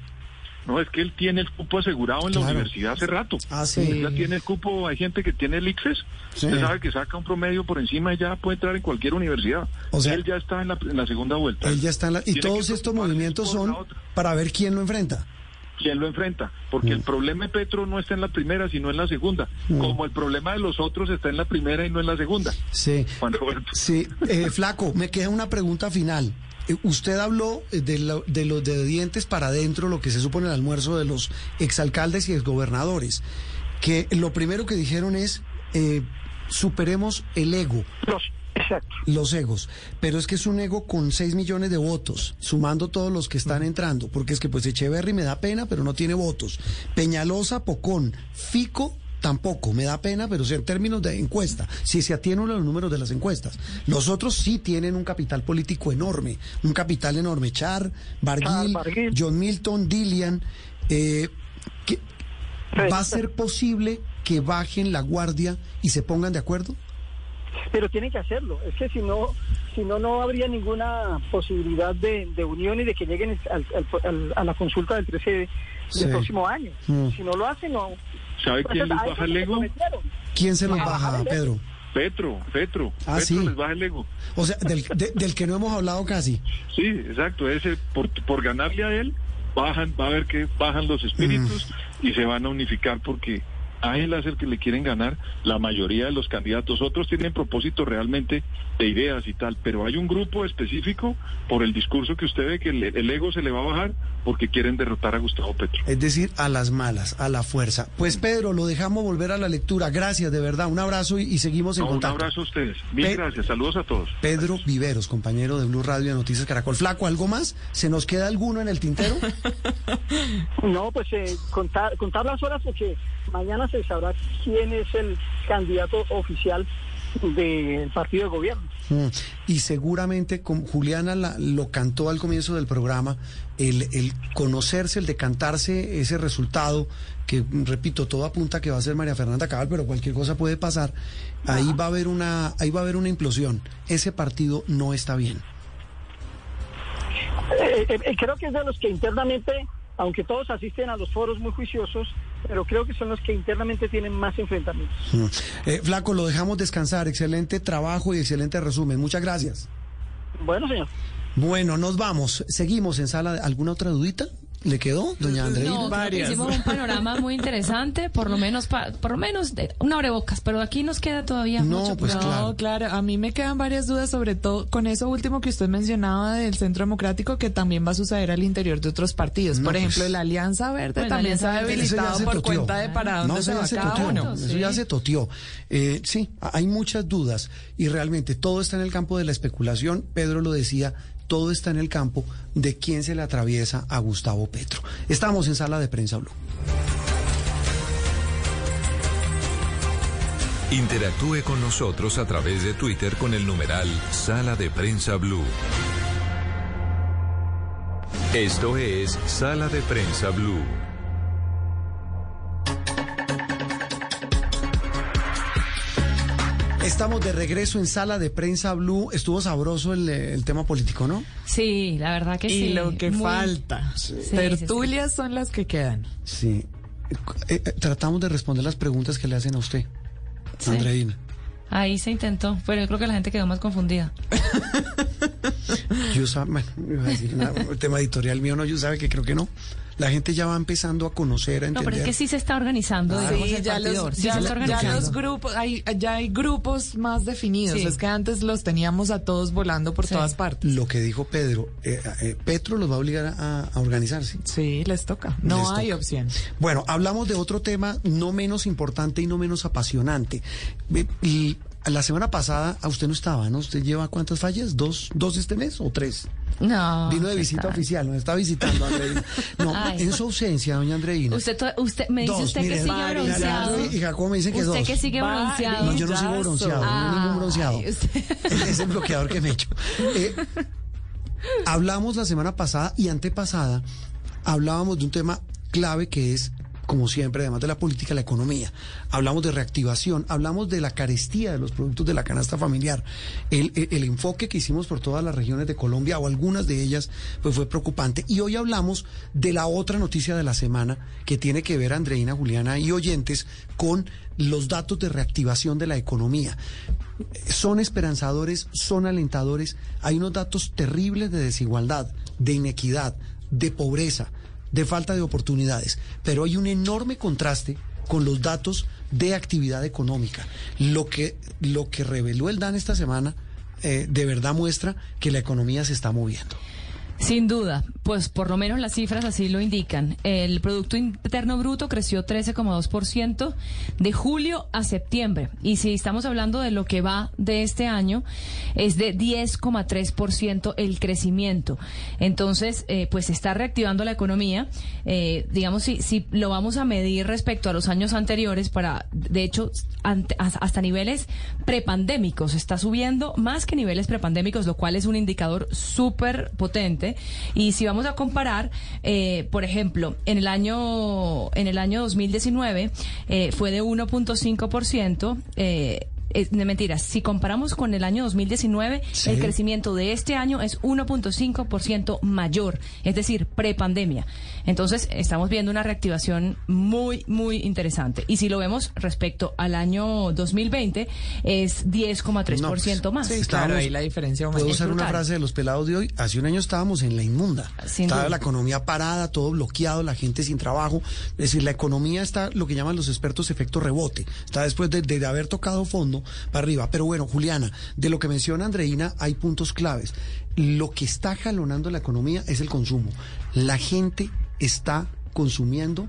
No, es que él tiene el cupo asegurado en Claro. la universidad hace rato. Ah, sí. Él ya tiene el cupo, hay gente que tiene el ICFES. Sí. Usted sabe que saca un promedio por encima y ya puede entrar en cualquier universidad. O sea, él ya está en la, en la segunda vuelta. Él ya está en la... Y todos estos movimientos son para ver quién lo enfrenta. ¿Quién lo enfrenta? Porque Mm. el problema de Petro no está en la primera, sino en la segunda. Mm. Como el problema de los otros está en la primera y no en la segunda. Sí. Juan Roberto. Sí, eh, Flaco, me queda una pregunta final. Eh, Usted habló eh, de, lo- de los de dientes para adentro, lo que se supone el almuerzo de los exalcaldes y exgobernadores, que lo primero que dijeron es, eh, superemos el ego. Los, exacto. Los egos, pero es que es un ego con 6 millones de votos, sumando todos los que están entrando, porque es que pues Echeverry me da pena, pero no tiene votos. Peñalosa, Pocón, Fico, tampoco, me da pena, pero en términos de encuesta, si se atienen los números de las encuestas. Los otros sí tienen un capital político enorme, un capital enorme. Char, Barguil, Char. John Milton, Dilian, eh, ¿qué- ¿va a ser posible que bajen la guardia y se pongan de acuerdo? Pero tienen que hacerlo. Es que si no, si no, no habría ninguna posibilidad de, de unión y de que lleguen al- al- al- a la consulta del 13 de- Sí. del próximo año. Mm. Si no lo hacen, no. ¿Sabe quién les baja el se ego? ¿Quién se los Ah, baja. Pedro? Petro, Petro. Ah, Petro sí. les baja el ego. O sea, del, de- del que no hemos hablado casi. Sí, exacto. Ese por, por ganarle a él bajan, va a ver que bajan los espíritus Mm. y se van a unificar porque a él es el que le quieren ganar la mayoría de los candidatos. Otros tienen propósito realmente de ideas y tal, pero hay un grupo específico por el discurso que usted ve que el ego se le va a bajar porque quieren derrotar a Gustavo Petro. Es decir, a las malas, a la fuerza. Pues Pedro, lo dejamos volver a la lectura. Gracias, de verdad. Un abrazo y, y seguimos en No, un contacto. abrazo a ustedes. Mil Pe- gracias. Saludos a todos. Pedro Viveros, compañero de Blue Radio de Noticias Caracol. Flaco, ¿algo más? ¿Se nos queda alguno en el tintero? No, pues eh, contar, contar las horas porque mañana se sabrá quién es el candidato oficial del partido de gobierno. Mm, Y seguramente, como Juliana la- lo cantó al comienzo del programa, el, el conocerse, el decantarse ese resultado, que repito, todo apunta que va a ser María Fernanda Cabal, pero cualquier cosa puede pasar. Ahí va a haber una, ahí va a haber una implosión. Ese partido no está bien. Eh, eh, creo que es de los que internamente, aunque todos asisten a los foros muy juiciosos, pero creo que son los que internamente tienen más enfrentamientos. Mm. Eh, Flaco, lo dejamos descansar. Excelente trabajo y excelente resumen. Muchas gracias. Bueno, señor. Bueno, nos vamos. Seguimos en sala. de- ¿Alguna otra dudita? ¿Le quedó, doña Andreina? No, que hicimos un panorama muy interesante, por lo menos pa- por lo menos de un abrebocas, pero aquí nos queda todavía mucho. pues no, claro, a mí me quedan varias dudas, sobre todo con eso último que usted mencionaba del Centro Democrático, que también va a suceder al interior de otros partidos. No, Por ejemplo, pues- la Alianza Verde Pues también se ha debilitado se por cuenta de para No, dónde se ya va se cada toteó. uno. Eso ya se toteó. Eh, sí, hay muchas dudas y realmente todo está en el campo de la especulación. Pedro lo decía, todo está en el campo de quién se le atraviesa a Gustavo Petro. Estamos en sala de prensa Blue. Interactúe con nosotros a través de Twitter con el numeral Sala de Prensa Blue. Esto es Sala de Prensa Blue. Estamos de regreso en sala de prensa Blue. Estuvo sabroso el, el tema político, ¿no? Sí, la verdad que y sí. lo que muy- falta. Sí, Tertulias son las que quedan. Sí. Eh, eh, tratamos de responder las preguntas que le hacen a usted, Sí. Andreina. Ahí se intentó, pero yo creo que la gente quedó más confundida. Yo sabe, bueno, iba a decir nada, el tema editorial mío no, yo sabe que creo que no. La gente ya va empezando a conocer, a No, entender. pero es que sí se está organizando, Ah, digamos, Sí, el ya partidor. los, Sí ya se está ya organizando. los grupos, hay, ya hay grupos más definidos. Sí. Es que antes los teníamos a todos volando por Sí. todas partes. Lo que dijo Pedro, eh, eh, Petro los va a obligar a, a organizarse. Sí, les toca. No Les hay toca. opción. Bueno, hablamos de otro tema no menos importante y no menos apasionante. Y la semana pasada, a usted no estaba, ¿no? ¿Usted lleva cuántas fallas? ¿Dos, dos este mes o tres? No. Vino de ¿qué visita oficial, nos está visitando Andreina. No, Ay. en su ausencia, doña Andreina. Usted, usted me dice Dos, usted mire, que sigue María, bronceado. Y Jacobo me dice que usted dos. que sigue bronceado. No, yo no sigo bronceado, no ningún bronceado. Ay, usted- Es el bloqueador que me he hecho. Eh, hablamos la semana pasada y antepasada, hablábamos de un tema clave que es, como siempre, además de la política, la economía. Hablamos de reactivación, hablamos de la carestía de los productos de la canasta familiar. El, enfoque que hicimos por todas las regiones de Colombia, o algunas de ellas, pues fue preocupante. Y hoy hablamos de la otra noticia de la semana, que tiene que ver, Andreina, Juliana y oyentes, con los datos de reactivación de la economía son esperanzadores, son alentadores. Hay unos datos terribles de desigualdad, de inequidad, de pobreza, de falta de oportunidades. Pero hay un enorme contraste con los datos de actividad económica. Lo que, lo que reveló el DAN esta semana eh, de verdad muestra que la economía se está moviendo. Sin duda, pues por lo menos las cifras así lo indican. El Producto Interno Bruto creció 13,2% de julio a septiembre. Y si estamos hablando de lo que va de este año, es de 10,3% el crecimiento. Entonces, eh, pues se está reactivando la economía. Eh, digamos, si, si lo vamos a medir respecto a los años anteriores, para, de hecho, ante- hasta niveles prepandémicos, está subiendo más que niveles prepandémicos, lo cual es un indicador súper potente. Y si vamos a comparar, eh, por ejemplo, en el año, en el año 2019 eh, fue de 1.5%. Eh, es- de mentiras, si comparamos con el año 2019, Sí. el crecimiento de este año es 1.5% mayor, es decir, prepandemia. Entonces, estamos viendo una reactivación muy, muy interesante. Y si lo vemos respecto al año 2020, es 10,3% más. Sí, Estábamos- claro, ahí la diferencia Puedo Es usar una frase de los pelados de hoy. Hace un año estábamos en la inmunda. Sin Estaba duda. la economía parada, todo bloqueado, la gente sin trabajo. Es decir, la economía está lo que llaman los expertos efecto rebote. Está después de, de haber tocado fondo para arriba. Pero bueno, Juliana, de lo que menciona Andreina, hay puntos claves. Lo que está jalonando la economía es el consumo. La gente está consumiendo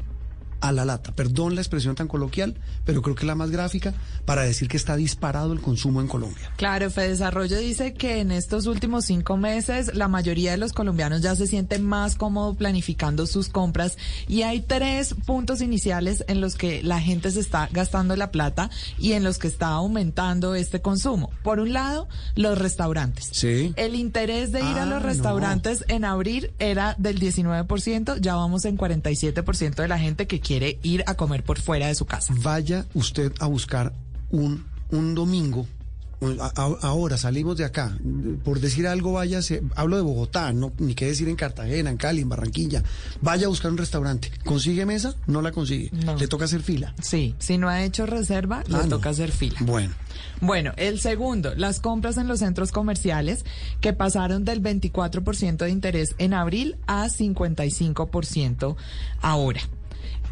a la lata. Perdón la expresión tan coloquial, pero creo que es la más gráfica para decir que está disparado el consumo en Colombia. Claro, Fedesarrollo dice que en estos últimos cinco meses la mayoría de los colombianos ya se sienten más cómodo planificando sus compras y hay tres puntos iniciales en los que la gente se está gastando la plata y en los que está aumentando este consumo. Por un lado, los restaurantes. Sí. El interés de ir a Ah, los no. restaurantes en abril era del 19%, ya vamos en 47% de la gente que quiere ir a comer por fuera de su casa. vaya usted a buscar un, un domingo. ahora salimos de acá. Por decir algo, váyase. Hablo de Bogotá, no, ni qué decir en Cartagena, en Cali, en Barranquilla. Vaya a buscar un restaurante. ¿Consigue mesa? No la consigue. No. Le toca hacer fila. Sí, si no ha hecho reserva, Ah, le no. toca hacer fila. Bueno. Bueno, el segundo, las compras en los centros comerciales que pasaron del 24% de interés en abril a 55% ahora.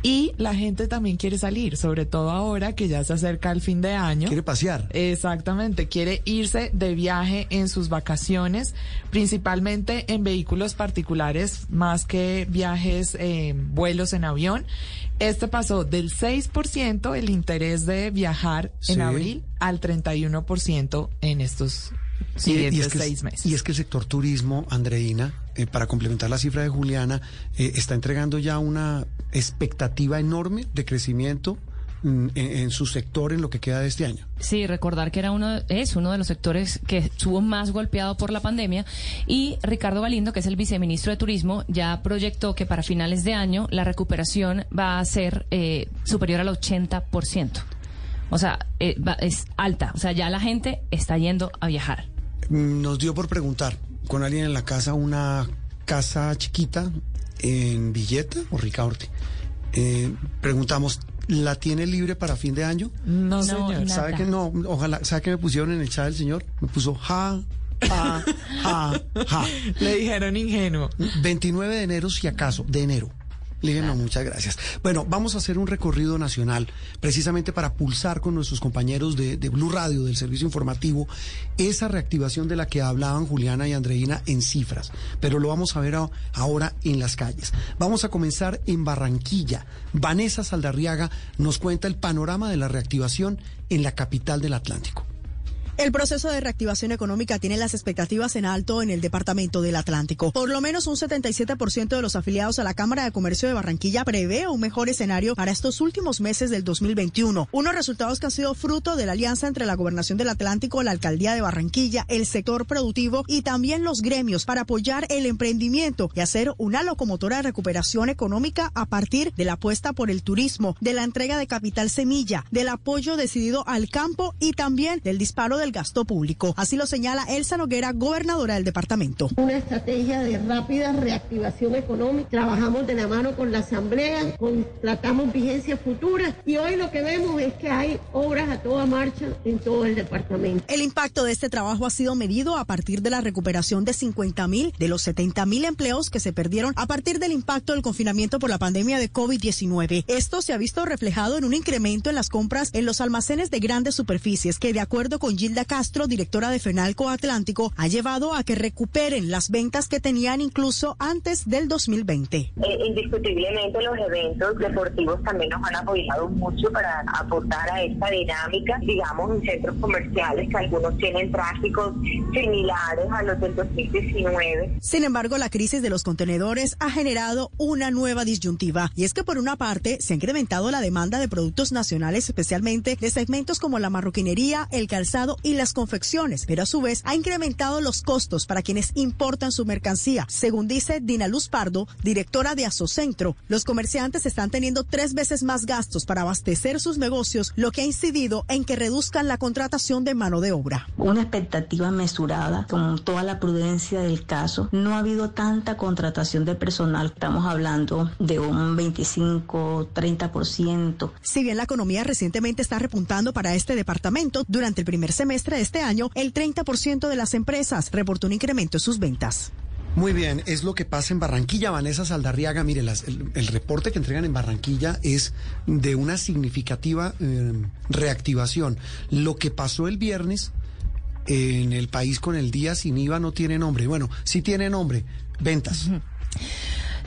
Y la gente también quiere salir, sobre todo ahora que ya se acerca el fin de año. Quiere pasear. Exactamente, quiere irse de viaje en sus vacaciones, principalmente en vehículos particulares, más que viajes, eh, vuelos en avión. Este pasó del 6% el interés de viajar Sí. en abril al 31% en estos siguientes y es que, seis meses. Y es que el sector turismo, Andreina, eh, para complementar la cifra de Juliana, eh, está entregando ya una expectativa enorme de crecimiento mm, en, en su sector en lo que queda de este año. Sí, recordar que era uno, es uno de los sectores que estuvo más golpeado por la pandemia y Ricardo Galindo, que es el viceministro de Turismo, ya proyectó que para finales de año la recuperación va a ser eh, superior al 80%. O sea, eh, va- es alta. O sea, ya la gente está yendo a viajar. Nos dio por preguntar con alguien en la casa una casa chiquita en Villeta o Ricaurte. Eh, preguntamos, ¿la tiene libre para fin de año? No, No, señor. nada. ¿Sabe que no? Ojalá, ¿sabe que me pusieron en el chat del señor? Me puso ja, ja, ja, ja. Le dijeron ingenuo. 29 de enero, si acaso, de enero. Le dije, no, muchas gracias. Bueno, vamos a hacer un recorrido nacional precisamente para pulsar con nuestros compañeros de, de, Blue Radio, del servicio informativo, esa reactivación de la que hablaban Juliana y Andreina en cifras. Pero lo vamos a ver a, ahora en las calles. Vamos a comenzar en Barranquilla. Vanessa Saldarriaga nos cuenta el panorama de la reactivación en la capital del Atlántico. El proceso de reactivación económica tiene las expectativas en alto en el departamento del Atlántico. Por lo menos un 77% de los afiliados a la Cámara de Comercio de Barranquilla prevé un mejor escenario para estos últimos meses del 2021. Unos resultados que han sido fruto de la alianza entre la Gobernación del Atlántico, la Alcaldía de Barranquilla, el sector productivo y también los gremios para apoyar el emprendimiento y hacer una locomotora de recuperación económica a partir de la apuesta por el turismo, de la entrega de capital semilla, del apoyo decidido al campo y también del disparo del gasto público. Así lo señala Elsa Noguera, gobernadora del departamento. Una estrategia de rápida reactivación económica. Trabajamos de la mano con la Asamblea, tratamos vigencias futuras y hoy lo que vemos es que hay obras a toda marcha en todo el departamento. El impacto de este trabajo ha sido medido a partir de la recuperación de 50 mil de los 70 mil empleos que se perdieron a partir del impacto del confinamiento por la pandemia de COVID-19. Esto se ha visto reflejado en un incremento en las compras en los almacenes de grandes superficies que de acuerdo con Gilda Castro, directora de Fenalco Atlántico, ha llevado a que recuperen las ventas que tenían incluso antes del 2020. Eh, indiscutiblemente los eventos deportivos también nos han apoyado mucho para aportar a esta dinámica, digamos, en centros comerciales que algunos tienen tráficos similares a los del 2019. Sin embargo, la crisis de los contenedores ha generado una nueva disyuntiva y es que por una parte se ha incrementado la demanda de productos nacionales, especialmente de segmentos como la marroquinería, el calzado y las confecciones, pero a su vez ha incrementado los costos para quienes importan su mercancía. Según dice Dina Luz Pardo, directora de Asocentro, los comerciantes están teniendo tres veces más gastos para abastecer sus negocios, lo que ha incidido en que reduzcan la contratación de mano de obra. Una expectativa mesurada con toda la prudencia del caso. No ha habido tanta contratación de personal. Estamos hablando de un 25, 30%. Si bien la economía recientemente está repuntando para este departamento, durante el primer semestre de este año, el 30% de las empresas reportó un incremento en sus ventas. Muy bien, es lo que pasa en Barranquilla. Vanessa Saldarriaga, mire, las, el, el, reporte que entregan en Barranquilla es de una significativa eh, reactivación. Lo que pasó el viernes en el país con el día sin IVA no tiene nombre. Bueno, sí tiene nombre, ventas.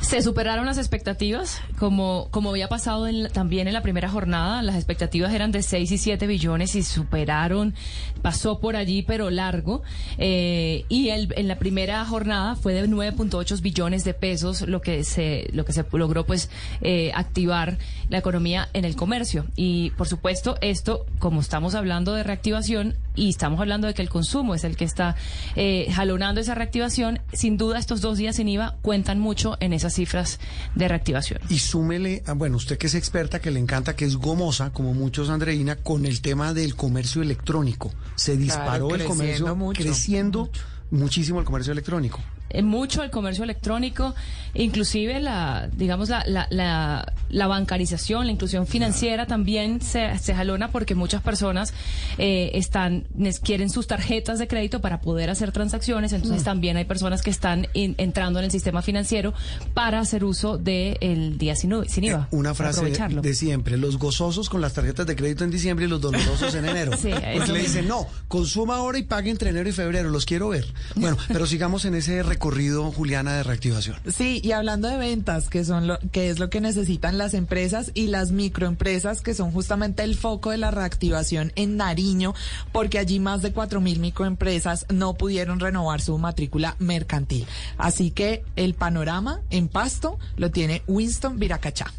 Se superaron las expectativas, como, como había pasado en, también en la primera jornada. Las expectativas eran de 6 y 7 billones y superaron, pasó por allí, pero largo. Eh, y el, en la primera jornada fue de 9.8 billones de pesos lo que se, lo que se logró pues eh, activar la economía en el comercio. Y por supuesto, esto, como estamos hablando de reactivación y estamos hablando de que el consumo es el que está eh, jalonando esa reactivación, sin duda estos dos días sin IVA cuentan mucho en esas cifras de reactivación. Y súmele, bueno, usted que es experta, que le encanta, que es gomosa, como muchos, Andreina, con el tema del comercio electrónico. Se disparó Claro, el comercio, mucho, creciendo muchísimo el comercio electrónico. Eh, mucho el comercio electrónico, inclusive la, digamos, la, la, la, la bancarización, la inclusión financiera también se, se jalona porque muchas personas eh, están, quieren sus tarjetas de crédito para poder hacer transacciones, entonces Mm. también hay personas que están in- entrando en el sistema financiero para hacer uso del día sin, sin IVA. Eh, Una para frase aprovecharlo. de siempre, los gozosos con las tarjetas de crédito en diciembre y los dolorosos en enero. Sí, Porque le dicen, no, consuma ahora y pague entre enero y febrero, los quiero ver. Bueno, pero sigamos en ese recorrido, Juliana, de reactivación. Sí, y hablando de ventas, que son lo que es lo que necesitan las empresas y las microempresas, que son justamente el foco de la reactivación en Nariño, porque allí más de cuatro mil microempresas no pudieron renovar su matrícula mercantil. Así que el panorama en Pasto lo tiene Winston Viracachá.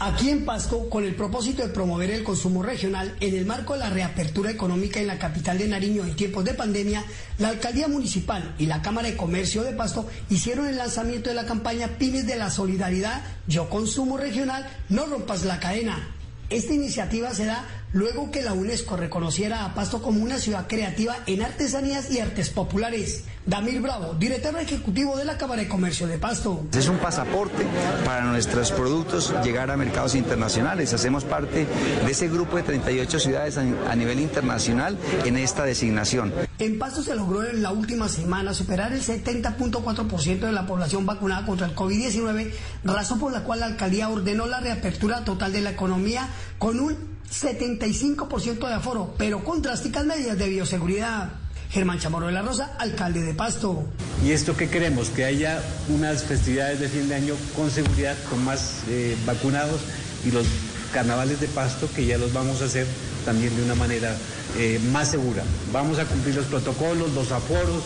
Aquí en Pasco, con el propósito de promover el consumo regional en el marco de la reapertura económica en la capital de Nariño en tiempos de pandemia, la Alcaldía Municipal y la Cámara de Comercio de Pasto hicieron el lanzamiento de la campaña Pymes de la Solidaridad, Yo Consumo Regional, No Rompas la Cadena. Esta iniciativa se da luego que la UNESCO reconociera a Pasto como una ciudad creativa en artesanías y artes populares. Damir Bravo, director ejecutivo de la Cámara de Comercio de Pasto. Es un pasaporte para nuestros productos llegar a mercados internacionales. Hacemos parte de ese grupo de 38 ciudades a nivel internacional en esta designación. En Pasto se logró en la última semana superar el 70.4% de la población vacunada contra el COVID-19, razón por la cual la alcaldía ordenó la reapertura total de la economía con un 75% de aforo, pero con drásticas medidas de bioseguridad. Germán Chamorro de la Rosa, alcalde de Pasto. ¿Y esto qué queremos? Que haya unas festividades de fin de año con seguridad, con más eh, vacunados y los carnavales de Pasto que ya los vamos a hacer también de una manera eh, más segura. Vamos a cumplir los protocolos, los aforos.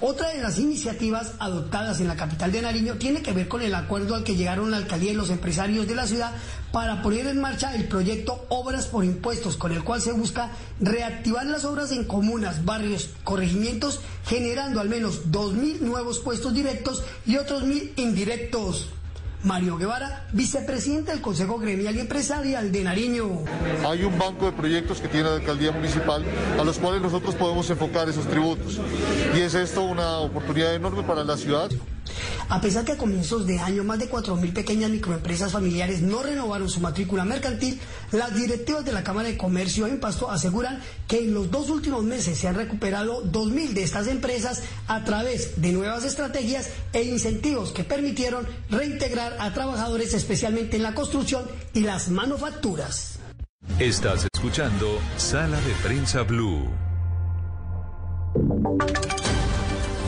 Otra de las iniciativas adoptadas en la capital de Nariño tiene que ver con el acuerdo al que llegaron la alcaldía y los empresarios de la ciudad para poner en marcha el proyecto Obras por Impuestos, con el cual se busca reactivar las obras en comunas, barrios, corregimientos, generando al menos 2.000 nuevos puestos directos y otros 1.000 indirectos. Mario Guevara, vicepresidente del Consejo Gremial y Empresarial de Nariño. Hay un banco de proyectos que tiene la alcaldía municipal a los cuales nosotros podemos enfocar esos tributos. Y es esto una oportunidad enorme para la ciudad. A pesar que a comienzos de año más de 4.000 pequeñas microempresas familiares no renovaron su matrícula mercantil, las directivas de la Cámara de Comercio en Pasto aseguran que en los dos últimos meses se han recuperado 2.000 de estas empresas a través de nuevas estrategias e incentivos que permitieron reintegrar a trabajadores especialmente en la construcción y las manufacturas. Estás escuchando Sala de Prensa Blue.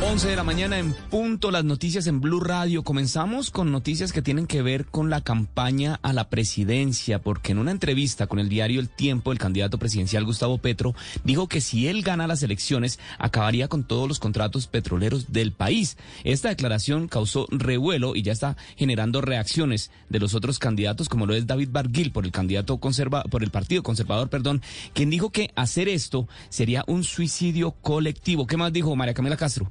11 de la mañana en punto, las noticias en Blue Radio. Comenzamos con noticias que tienen que ver con la campaña a la presidencia, porque en una entrevista con el diario El Tiempo, el candidato presidencial Gustavo Petro dijo que si él gana las elecciones, acabaría con todos los contratos petroleros del país. Esta declaración causó revuelo y ya está generando reacciones de los otros candidatos, como lo es David Barguil por el candidato por el Partido Conservador, perdón, quien dijo que hacer esto sería un suicidio colectivo. ¿Qué más dijo María Camila Castro?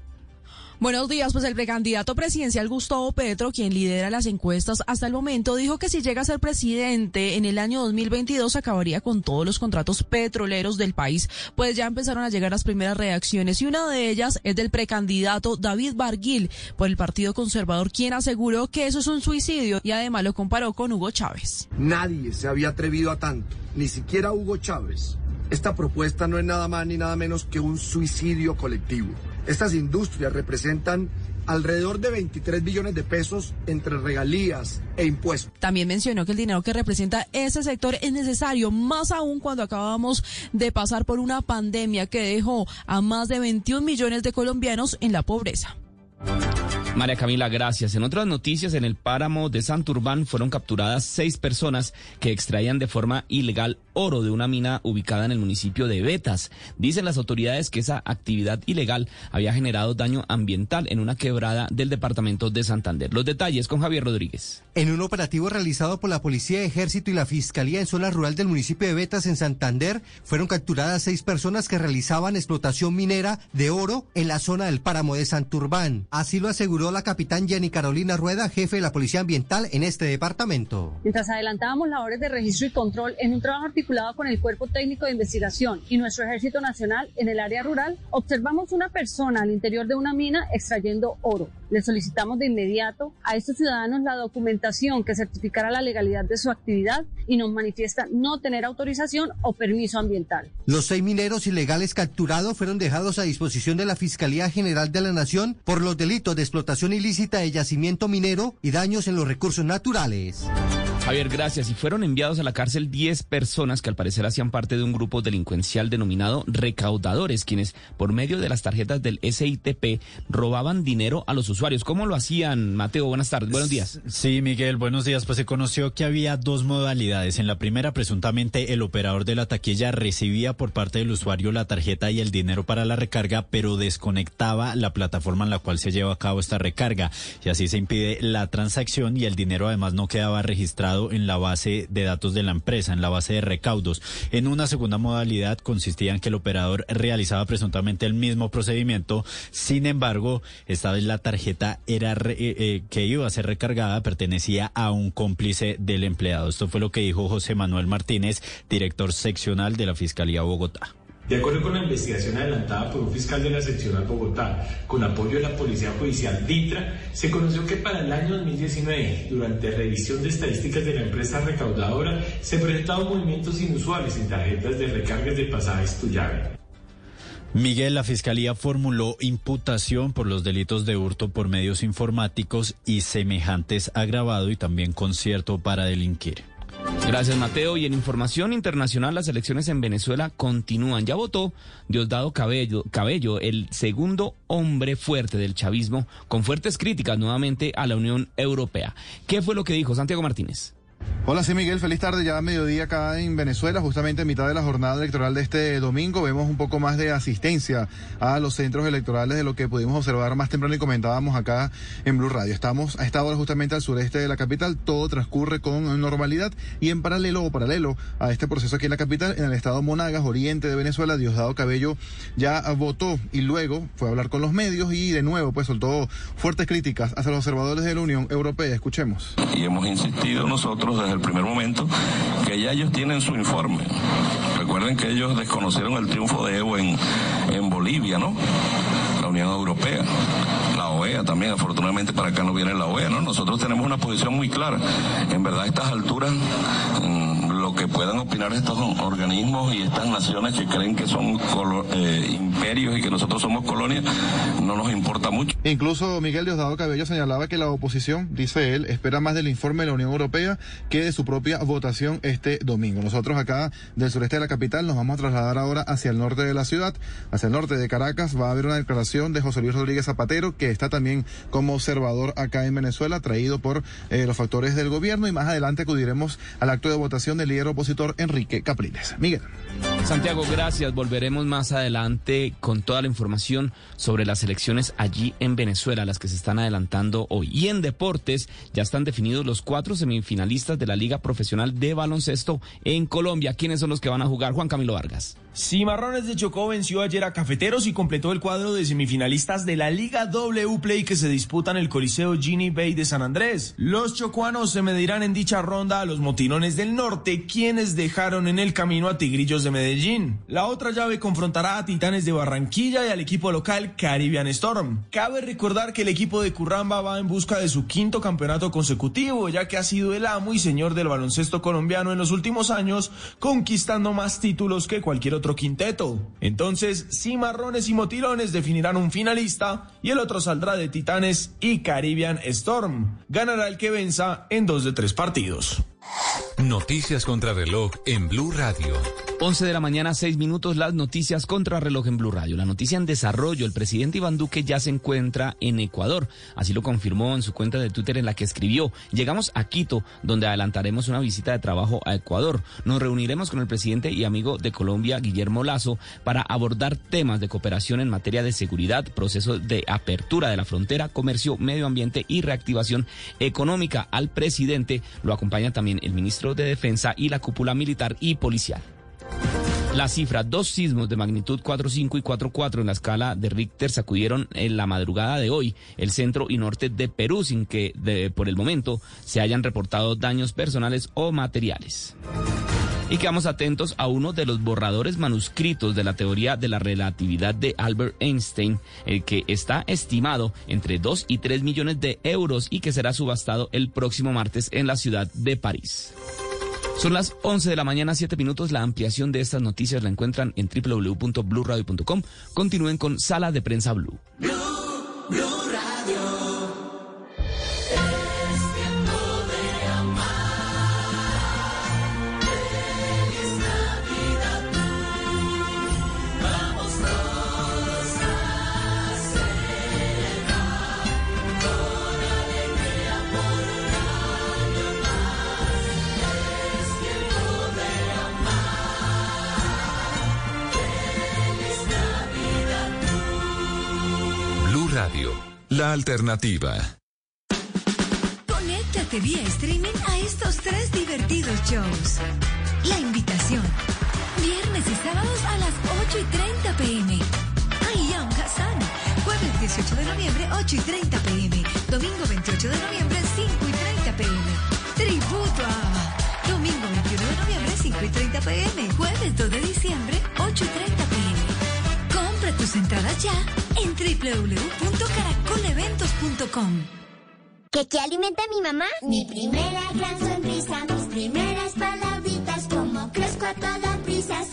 Buenos días, pues el precandidato presidencial Gustavo Petro, quien lidera las encuestas hasta el momento, dijo que si llega a ser presidente en el año 2022 acabaría con todos los contratos petroleros del país, pues ya empezaron a llegar las primeras reacciones y una de ellas es del precandidato David Barguil por el Partido Conservador, quien aseguró que eso es un suicidio y además lo comparó con Hugo Chávez. Nadie se había atrevido a tanto, ni siquiera Hugo Chávez. Esta propuesta no es nada más ni nada menos que un suicidio colectivo. Estas industrias representan alrededor de 23 billones de pesos entre regalías e impuestos. También mencionó que el dinero que representa ese sector es necesario, más aún cuando acabamos de pasar por una pandemia que dejó a más de 21 millones de colombianos en la pobreza. María Camila, gracias. En otras noticias, en el páramo de Santurbán fueron capturadas seis personas que extraían de forma ilegal oro de una mina ubicada en el municipio de Betas. Dicen las autoridades que esa actividad ilegal había generado daño ambiental en una quebrada del departamento de Santander. Los detalles con Javier Rodríguez. En un operativo realizado por la Policía, Ejército y la Fiscalía en zona rural del municipio de Betas, en Santander, fueron capturadas seis personas que realizaban explotación minera de oro en la zona del páramo de Santurbán. Así lo aseguró la capitán Jenny Carolina Rueda, jefe de la Policía Ambiental en este departamento. Mientras adelantábamos labores de registro y control en un trabajo articulado con el Cuerpo Técnico de Investigación y nuestro Ejército Nacional en el área rural, observamos una persona al interior de una mina extrayendo oro. Le solicitamos de inmediato a estos ciudadanos la documentación que certificara la legalidad de su actividad y nos manifiesta no tener autorización o permiso ambiental. Los seis mineros ilegales capturados fueron dejados a disposición de la Fiscalía General de la Nación por los delitos de explotación ilícita de yacimiento minero y daños en los recursos naturales. Javier, gracias. Y fueron enviados a la cárcel 10 personas que al parecer hacían parte de un grupo delincuencial denominado recaudadores, quienes por medio de las tarjetas del SITP robaban dinero a los usuarios. ¿Cómo lo hacían, Mateo? Buenas tardes, buenos días. Sí, Miguel, buenos días. Pues se conoció que había dos modalidades. En la primera, presuntamente, el operador de la taquilla recibía por parte del usuario la tarjeta y el dinero para la recarga, pero desconectaba la plataforma en la cual se lleva a cabo esta recarga. Y así se impide la transacción y el dinero además no quedaba registrado en la base de datos de la empresa, en la base de recaudos. En una segunda modalidad consistía en que el operador realizaba presuntamente el mismo procedimiento, sin embargo, esta vez la tarjeta eh, eh, que iba a ser recargada pertenecía a un cómplice del empleado. Esto fue lo que dijo José Manuel Martínez, director seccional de la Fiscalía Bogotá. De acuerdo con la investigación adelantada por un fiscal de la seccional Bogotá, con apoyo de la Policía Judicial DITRA, se conoció que para el año 2019, durante revisión de estadísticas de la empresa recaudadora, se presentaban movimientos inusuales en tarjetas de recargas de pasajes Tuyave. Miguel, la Fiscalía formuló imputación por los delitos de hurto por medios informáticos y semejantes agravado y también concierto para delinquir. Gracias, Mateo. Y en información internacional, las elecciones en Venezuela continúan. Ya votó Diosdado Cabello, Cabello, el segundo hombre fuerte del chavismo, con fuertes críticas nuevamente a la Unión Europea. ¿Qué fue lo que dijo Santiago Martínez? Hola, sí, Miguel, feliz tarde ya a mediodía acá en Venezuela, justamente en mitad de la jornada electoral de este domingo. Vemos un poco más de asistencia a los centros electorales de lo que pudimos observar más temprano y comentábamos acá en Blue Radio. Estamos a esta hora justamente al sureste de la capital, todo transcurre con normalidad y en paralelo o paralelo a este proceso aquí en la capital, en el estado Monagas, oriente de Venezuela, Diosdado Cabello ya votó y luego fue a hablar con los medios y de nuevo pues soltó fuertes críticas hacia los observadores de la Unión Europea. Escuchemos. Y hemos insistido nosotros desde el primer momento que ya ellos tienen su informe. Recuerden que ellos desconocieron el triunfo de Evo en, en Bolivia, ¿no? La Unión Europea OEA también, afortunadamente para acá no viene la OEA, ¿no? Nosotros tenemos una posición muy clara. En verdad, a estas alturas, mm, lo que puedan opinar estos organismos y estas naciones que creen que son eh, imperios y que nosotros somos colonias, no nos importa mucho. Incluso Miguel Diosdado Cabello señalaba que la oposición, dice él, espera más del informe de la Unión Europea que de su propia votación este domingo. Nosotros acá del sureste de la capital nos vamos a trasladar ahora hacia el norte de la ciudad, hacia el norte de Caracas. Va a haber una declaración de José Luis Rodríguez Zapatero, que está también como observador acá en Venezuela, traído por eh, los factores del gobierno. Y más adelante acudiremos al acto de votación del líder opositor Enrique Capriles. Miguel. Santiago, gracias. Volveremos más adelante con toda la información sobre las elecciones allí en Venezuela, las que se están adelantando hoy. Y en deportes ya están definidos los cuatro semifinalistas de la Liga Profesional de Baloncesto en Colombia. ¿Quiénes son los que van a jugar? Juan Camilo Vargas. Cimarrones de Chocó venció ayer a Cafeteros y completó el cuadro de semifinalistas de la Liga W Play que se disputan en el Coliseo Ginny Bay de San Andrés. Los chocuanos se medirán en dicha ronda a los motilones del norte, quienes dejaron en el camino a Tigrillos de Medellín. La otra llave confrontará a Titanes de Barranquilla y al equipo local Caribbean Storm. Cabe recordar que el equipo de Curramba va en busca de su quinto campeonato consecutivo, ya que ha sido el amo y señor del baloncesto colombiano en los últimos años, conquistando más títulos que cualquier otro quinteto. Entonces, Cimarrones y Motilones definirán un finalista y el otro saldrá de Titanes y Caribbean Storm. Ganará el que venza en dos de tres partidos. Noticias contra reloj en Blue Radio. 11 de la mañana, 6 minutos, las noticias contra reloj en Blue Radio. La noticia en desarrollo, el presidente Iván Duque ya se encuentra en Ecuador. Así lo confirmó en su cuenta de Twitter en la que escribió. Llegamos a Quito, donde adelantaremos una visita de trabajo a Ecuador. Nos reuniremos con el presidente y amigo de Colombia, Guillermo Lazo, para abordar temas de cooperación en materia de seguridad, proceso de apertura de la frontera, comercio, medio ambiente y reactivación económica. Al presidente lo acompaña también el ministro de Defensa y la cúpula militar y policial. La cifra, dos sismos de magnitud 4.5 y 4.4 en la escala de Richter sacudieron en la madrugada de hoy el centro y norte de Perú sin que por el momento se hayan reportado daños personales o materiales. Y quedamos atentos a uno de los borradores manuscritos de la teoría de la relatividad de Albert Einstein, el que está estimado entre 2 y 3 millones de euros y que será subastado el próximo martes en la ciudad de París. Son las 11 de la mañana, 7 minutos. La ampliación de estas noticias la encuentran en www.bluradio.com. Continúen con Sala de Prensa Blue. Radio, la alternativa. Conéctate vía streaming a estos tres divertidos shows. La invitación. Viernes y sábados a las 8 y 30 pm. Ayam Hassan. Jueves 18 de noviembre, 8 y 30 pm. Domingo 28 de noviembre, 5 y 30 pm. Tributo a. Domingo 21 de noviembre, 5 y 30 pm. Jueves 2 de diciembre, 8 y 30 pm. Tus entradas ya en www.caracoleventos.com. ¿Qué, alimenta mi mamá? Mi primera gran sonrisa, mis primeras palabritas, como crezco a toda prisa,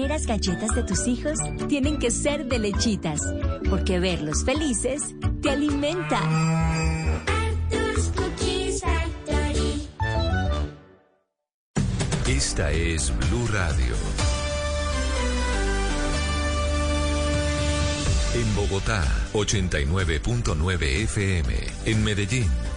primeras galletas de tus hijos tienen que ser de lechitas, porque verlos felices te alimenta. Esta es Blue Radio. En Bogotá, 89.9 FM. En Medellín,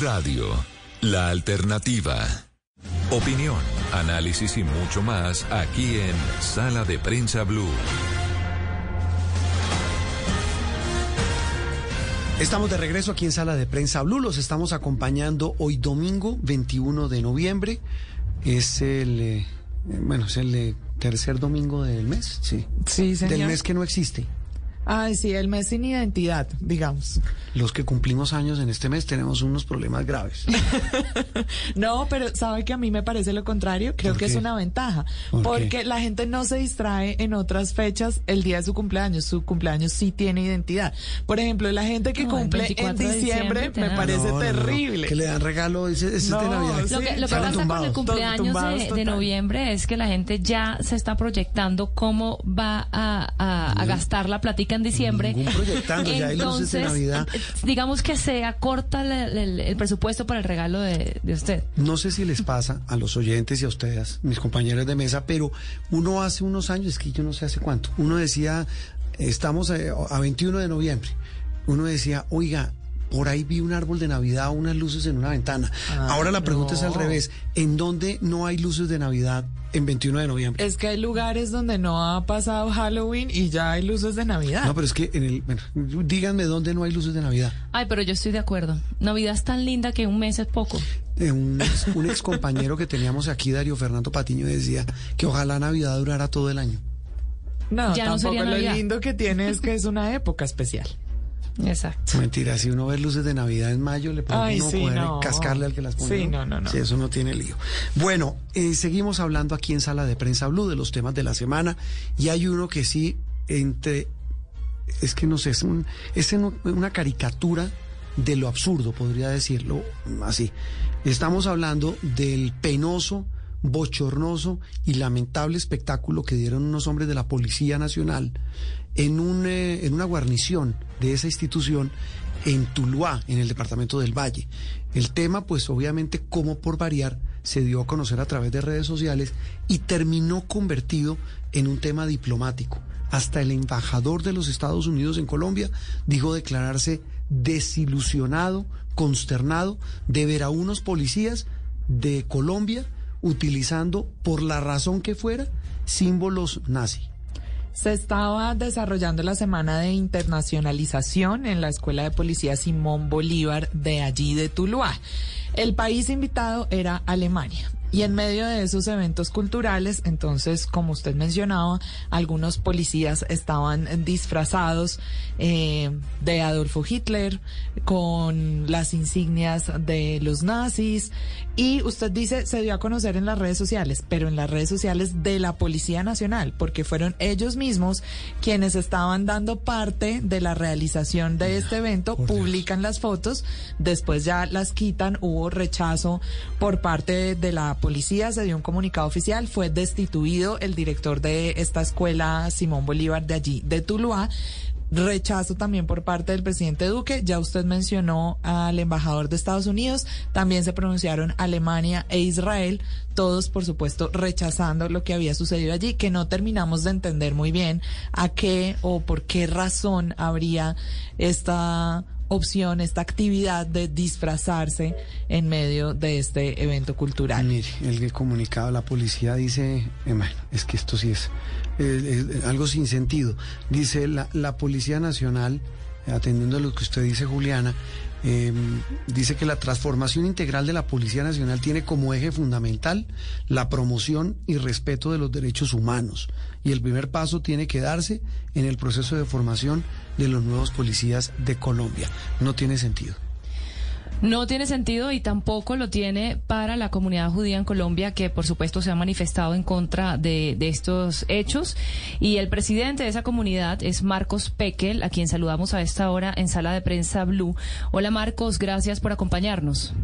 Radio, la alternativa. Opinión, análisis y mucho más aquí en Sala de Prensa Blue. Estamos de regreso aquí en Sala de Prensa Blue. Los estamos acompañando hoy domingo 21 de noviembre. Es el, eh, bueno, es el eh, tercer domingo del mes, sí. Sí, señor. Del mes que no existe. Ay, sí, el mes sin identidad, digamos. Los que cumplimos años en este mes tenemos unos problemas graves. No, pero sabe que a mí me parece lo contrario. Creo ¿Por que es una ventaja. ¿Por qué? Porque la gente no se distrae en otras fechas el día de su cumpleaños. Su cumpleaños sí tiene identidad. Por ejemplo, la gente que No, cumple en 24 de diciembre, diciembre, me parece No, no, no, terrible. Que le dan regalo, ese, ese es de Navidad. sí. Lo que, lo que Salen pasa con el cumpleaños de, noviembre es que la gente ya se está proyectando cómo va a, a- a gastar la platica en diciembre. Proyectando, ya hay de Navidad. digamos que se acorta el, el- el presupuesto para el regalo de, de usted. No sé si les pasa a los oyentes y a ustedes, mis compañeros de mesa, pero uno hace unos años, es que yo no sé hace cuánto, uno decía, estamos eh, a 21 de noviembre, uno decía, oiga, por ahí vi un árbol de Navidad, unas luces en una ventana. Ah, Ahora la pregunta es al no. revés, ¿en dónde no hay luces de Navidad en 21 de noviembre? Es que hay lugares donde no ha pasado Halloween y ya hay luces de Navidad. No, pero es que en el, bueno, díganme dónde no hay luces de Navidad. Ay, pero yo estoy de acuerdo. Navidad es tan linda que un mes es poco. Eh, un, ex- un ex compañero que teníamos aquí, Darío Fernando Patiño, decía que ojalá Navidad durara todo el año. No, Ya no tampoco sería lo Navidad. lindo que tiene es que es una época especial. Exacto. Mentira, si uno ve luces de Navidad en mayo, le puede Ay, uno sí, poder no. cascarle al que las pone. Sí, no, no, no. Sí, eso no tiene lío. Bueno, eh, seguimos hablando aquí en Sala de Prensa Blue de los temas de la semana y hay uno que sí, entre, es que no sé, es, un, es una caricatura de lo absurdo, podría decirlo así. Estamos hablando del penoso, bochornoso y lamentable espectáculo que dieron unos hombres de la Policía Nacional eh, en una guarnición de esa institución en Tuluá, en el departamento del Valle. El tema, pues obviamente, como por variar, se dio a conocer a través de redes sociales y terminó convertido en un tema diplomático. Hasta el embajador de los Estados Unidos en Colombia dijo declararse desilusionado, consternado de ver a unos policías de Colombia utilizando, por la razón que fuera, símbolos nazi. Se estaba desarrollando la semana de internacionalización en la Escuela de Policía Simón Bolívar de allí de Tuluá. El país invitado era Alemania. Y en medio de esos eventos culturales, entonces, como usted mencionaba, algunos policías estaban disfrazados eh, de Adolfo Hitler, con las insignias de los nazis, y usted dice, se dio a conocer en las redes sociales, pero en las redes sociales de la Policía Nacional, porque fueron ellos mismos quienes estaban dando parte de la realización de este evento, publican las fotos, después ya las quitan, hubo rechazo por parte de la policía, se dio un comunicado oficial, fue destituido el director de esta escuela, Simón Bolívar, de allí, de Tuluá. Rechazo también por parte del presidente Duque. Ya usted mencionó al embajador de Estados Unidos. También se pronunciaron Alemania e Israel. Todos, por supuesto, rechazando lo que había sucedido allí, que no terminamos de entender muy bien a qué o por qué razón habría esta opción, esta actividad de disfrazarse en medio de este evento cultural. Mire, el comunicado la policía dice, eh, es que esto sí es eh, eh, algo sin sentido. Dice la, la Policía Nacional, atendiendo a lo que usted dice, Juliana, Em, dice que la transformación integral de la Policía Nacional tiene como eje fundamental la promoción y respeto de los derechos humanos. Y el primer paso tiene que darse en el proceso de formación de los nuevos policías de Colombia. No tiene sentido. No tiene sentido y tampoco lo tiene para la comunidad judía en Colombia, que por supuesto se ha manifestado en contra de, estos hechos. Y el presidente de esa comunidad es Marcos Pekel, a quien saludamos a esta hora en Sala de Prensa Blue. Hola Marcos, gracias por acompañarnos.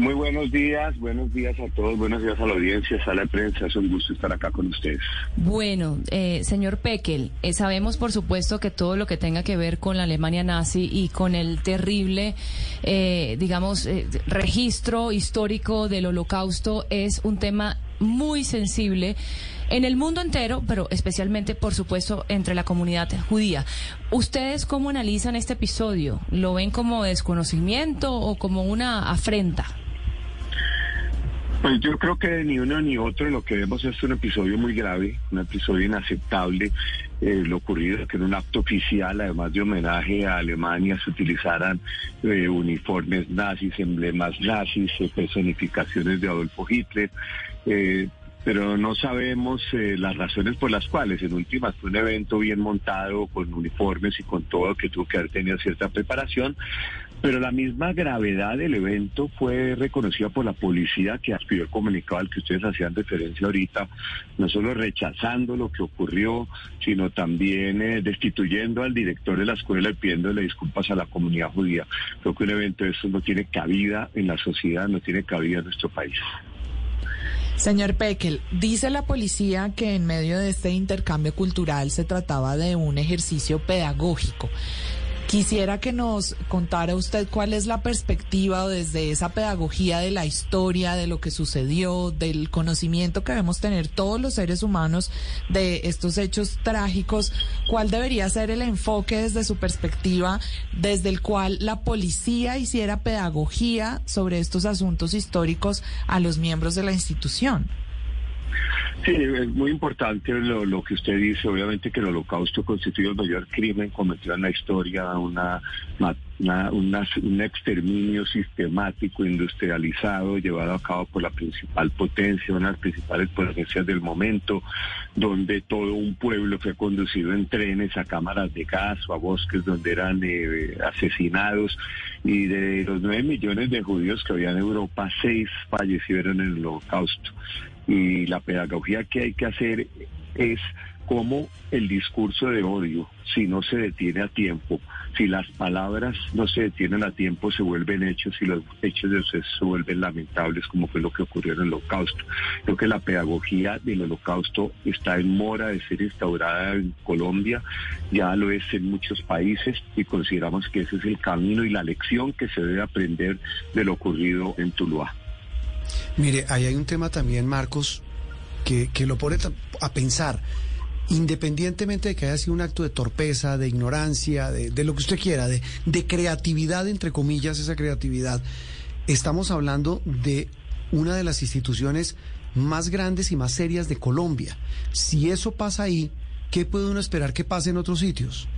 Muy buenos días, buenos días a todos, buenos días a la audiencia, sala de prensa, es un gusto estar acá con ustedes. Bueno, eh, señor Pekel, eh, sabemos por supuesto que todo lo que tenga que ver con la Alemania nazi y con el terrible, eh, digamos, eh, registro histórico del holocausto es un tema muy sensible en el mundo entero, pero especialmente, por supuesto, entre la comunidad judía. ¿Ustedes cómo analizan este episodio? ¿Lo ven como desconocimiento o como una afrenta? Pues yo creo que ni uno ni otro lo que vemos es un episodio muy grave, un episodio inaceptable. Eh, lo ocurrido que en un acto oficial, además de homenaje a Alemania, se utilizaran eh, uniformes nazis, emblemas nazis, eh, personificaciones de Adolfo Hitler. Eh, pero no sabemos eh, las razones por las cuales. En últimas fue un evento bien montado, con uniformes y con todo, que tuvo que haber tenido cierta preparación, pero la misma gravedad del evento fue reconocida por la policía que aspiró el comunicado al que ustedes hacían referencia ahorita, no solo rechazando lo que ocurrió, sino también eh, destituyendo al director de la escuela y pidiéndole disculpas a la comunidad judía. Creo que un evento de eso no tiene cabida en la sociedad, no tiene cabida en nuestro país. Señor Pekel, dice la policía que en medio de este intercambio cultural se trataba de un ejercicio pedagógico. Quisiera que nos contara usted cuál es la perspectiva desde esa pedagogía de la historia, de lo que sucedió, del conocimiento que debemos tener todos los seres humanos de estos hechos trágicos. ¿Cuál debería ser el enfoque desde su perspectiva, desde el cual la policía hiciera pedagogía sobre estos asuntos históricos a los miembros de la institución? Sí, es muy importante lo, que usted dice. Obviamente que el holocausto constituye el mayor crimen cometido en la historia, una, un exterminio sistemático, industrializado, llevado a cabo por la principal potencia, una de las principales potencias del momento, donde todo un pueblo fue conducido en trenes a cámaras de gas o a bosques donde eran eh, asesinados. Y de los nueve millones de judíos que había en Europa, seis fallecieron en el holocausto y la pedagogía que hay que hacer es cómo el discurso de odio, si no se detiene a tiempo, si las palabras no se detienen a tiempo, se vuelven hechos y los hechos de eso se vuelven lamentables, como fue lo que ocurrió en el holocausto. Creo que la pedagogía del holocausto está en mora de ser instaurada en Colombia, ya lo es en muchos países y consideramos que ese es el camino y la lección que se debe aprender de lo ocurrido en Tuluá. Mire, ahí hay un tema también, Marcos, que, que lo pone a pensar. Independientemente de que haya sido un acto de torpeza, de ignorancia, de, lo que usted quiera, de, de creatividad, entre comillas, esa creatividad, estamos hablando de una de las instituciones más grandes y más serias de Colombia. Si eso pasa ahí, ¿qué puede uno esperar que pase en otros sitios?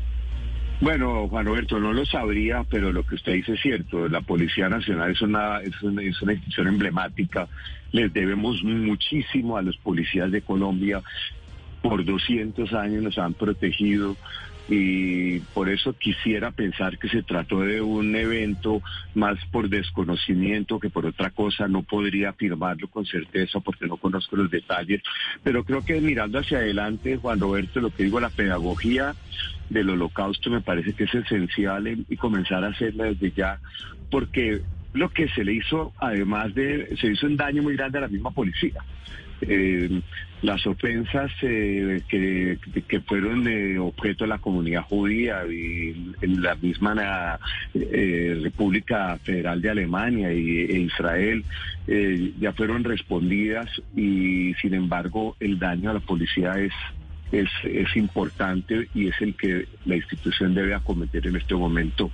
Bueno, Juan Roberto, no lo sabría, pero lo que usted dice es cierto. La Policía Nacional es una, es una, institución emblemática. Les debemos muchísimo a los policías de Colombia. Por 200 años nos han protegido y por eso quisiera pensar que se trató de un evento más por desconocimiento que por otra cosa. No podría afirmarlo con certeza porque no conozco los detalles, pero creo que mirando hacia adelante, Juan Roberto, lo que digo, la pedagogía del holocausto me parece que es esencial en- y comenzar a hacerla desde ya, porque lo que se le hizo, además de, se hizo un daño muy grande a la misma policía. Eh, las ofensas eh, que, que fueron objeto de la comunidad judía y en la misma eh, República Federal de Alemania y, e Israel eh, ya fueron respondidas y sin embargo el daño a la policía es es, es importante y es el que la institución debe acometer en este momento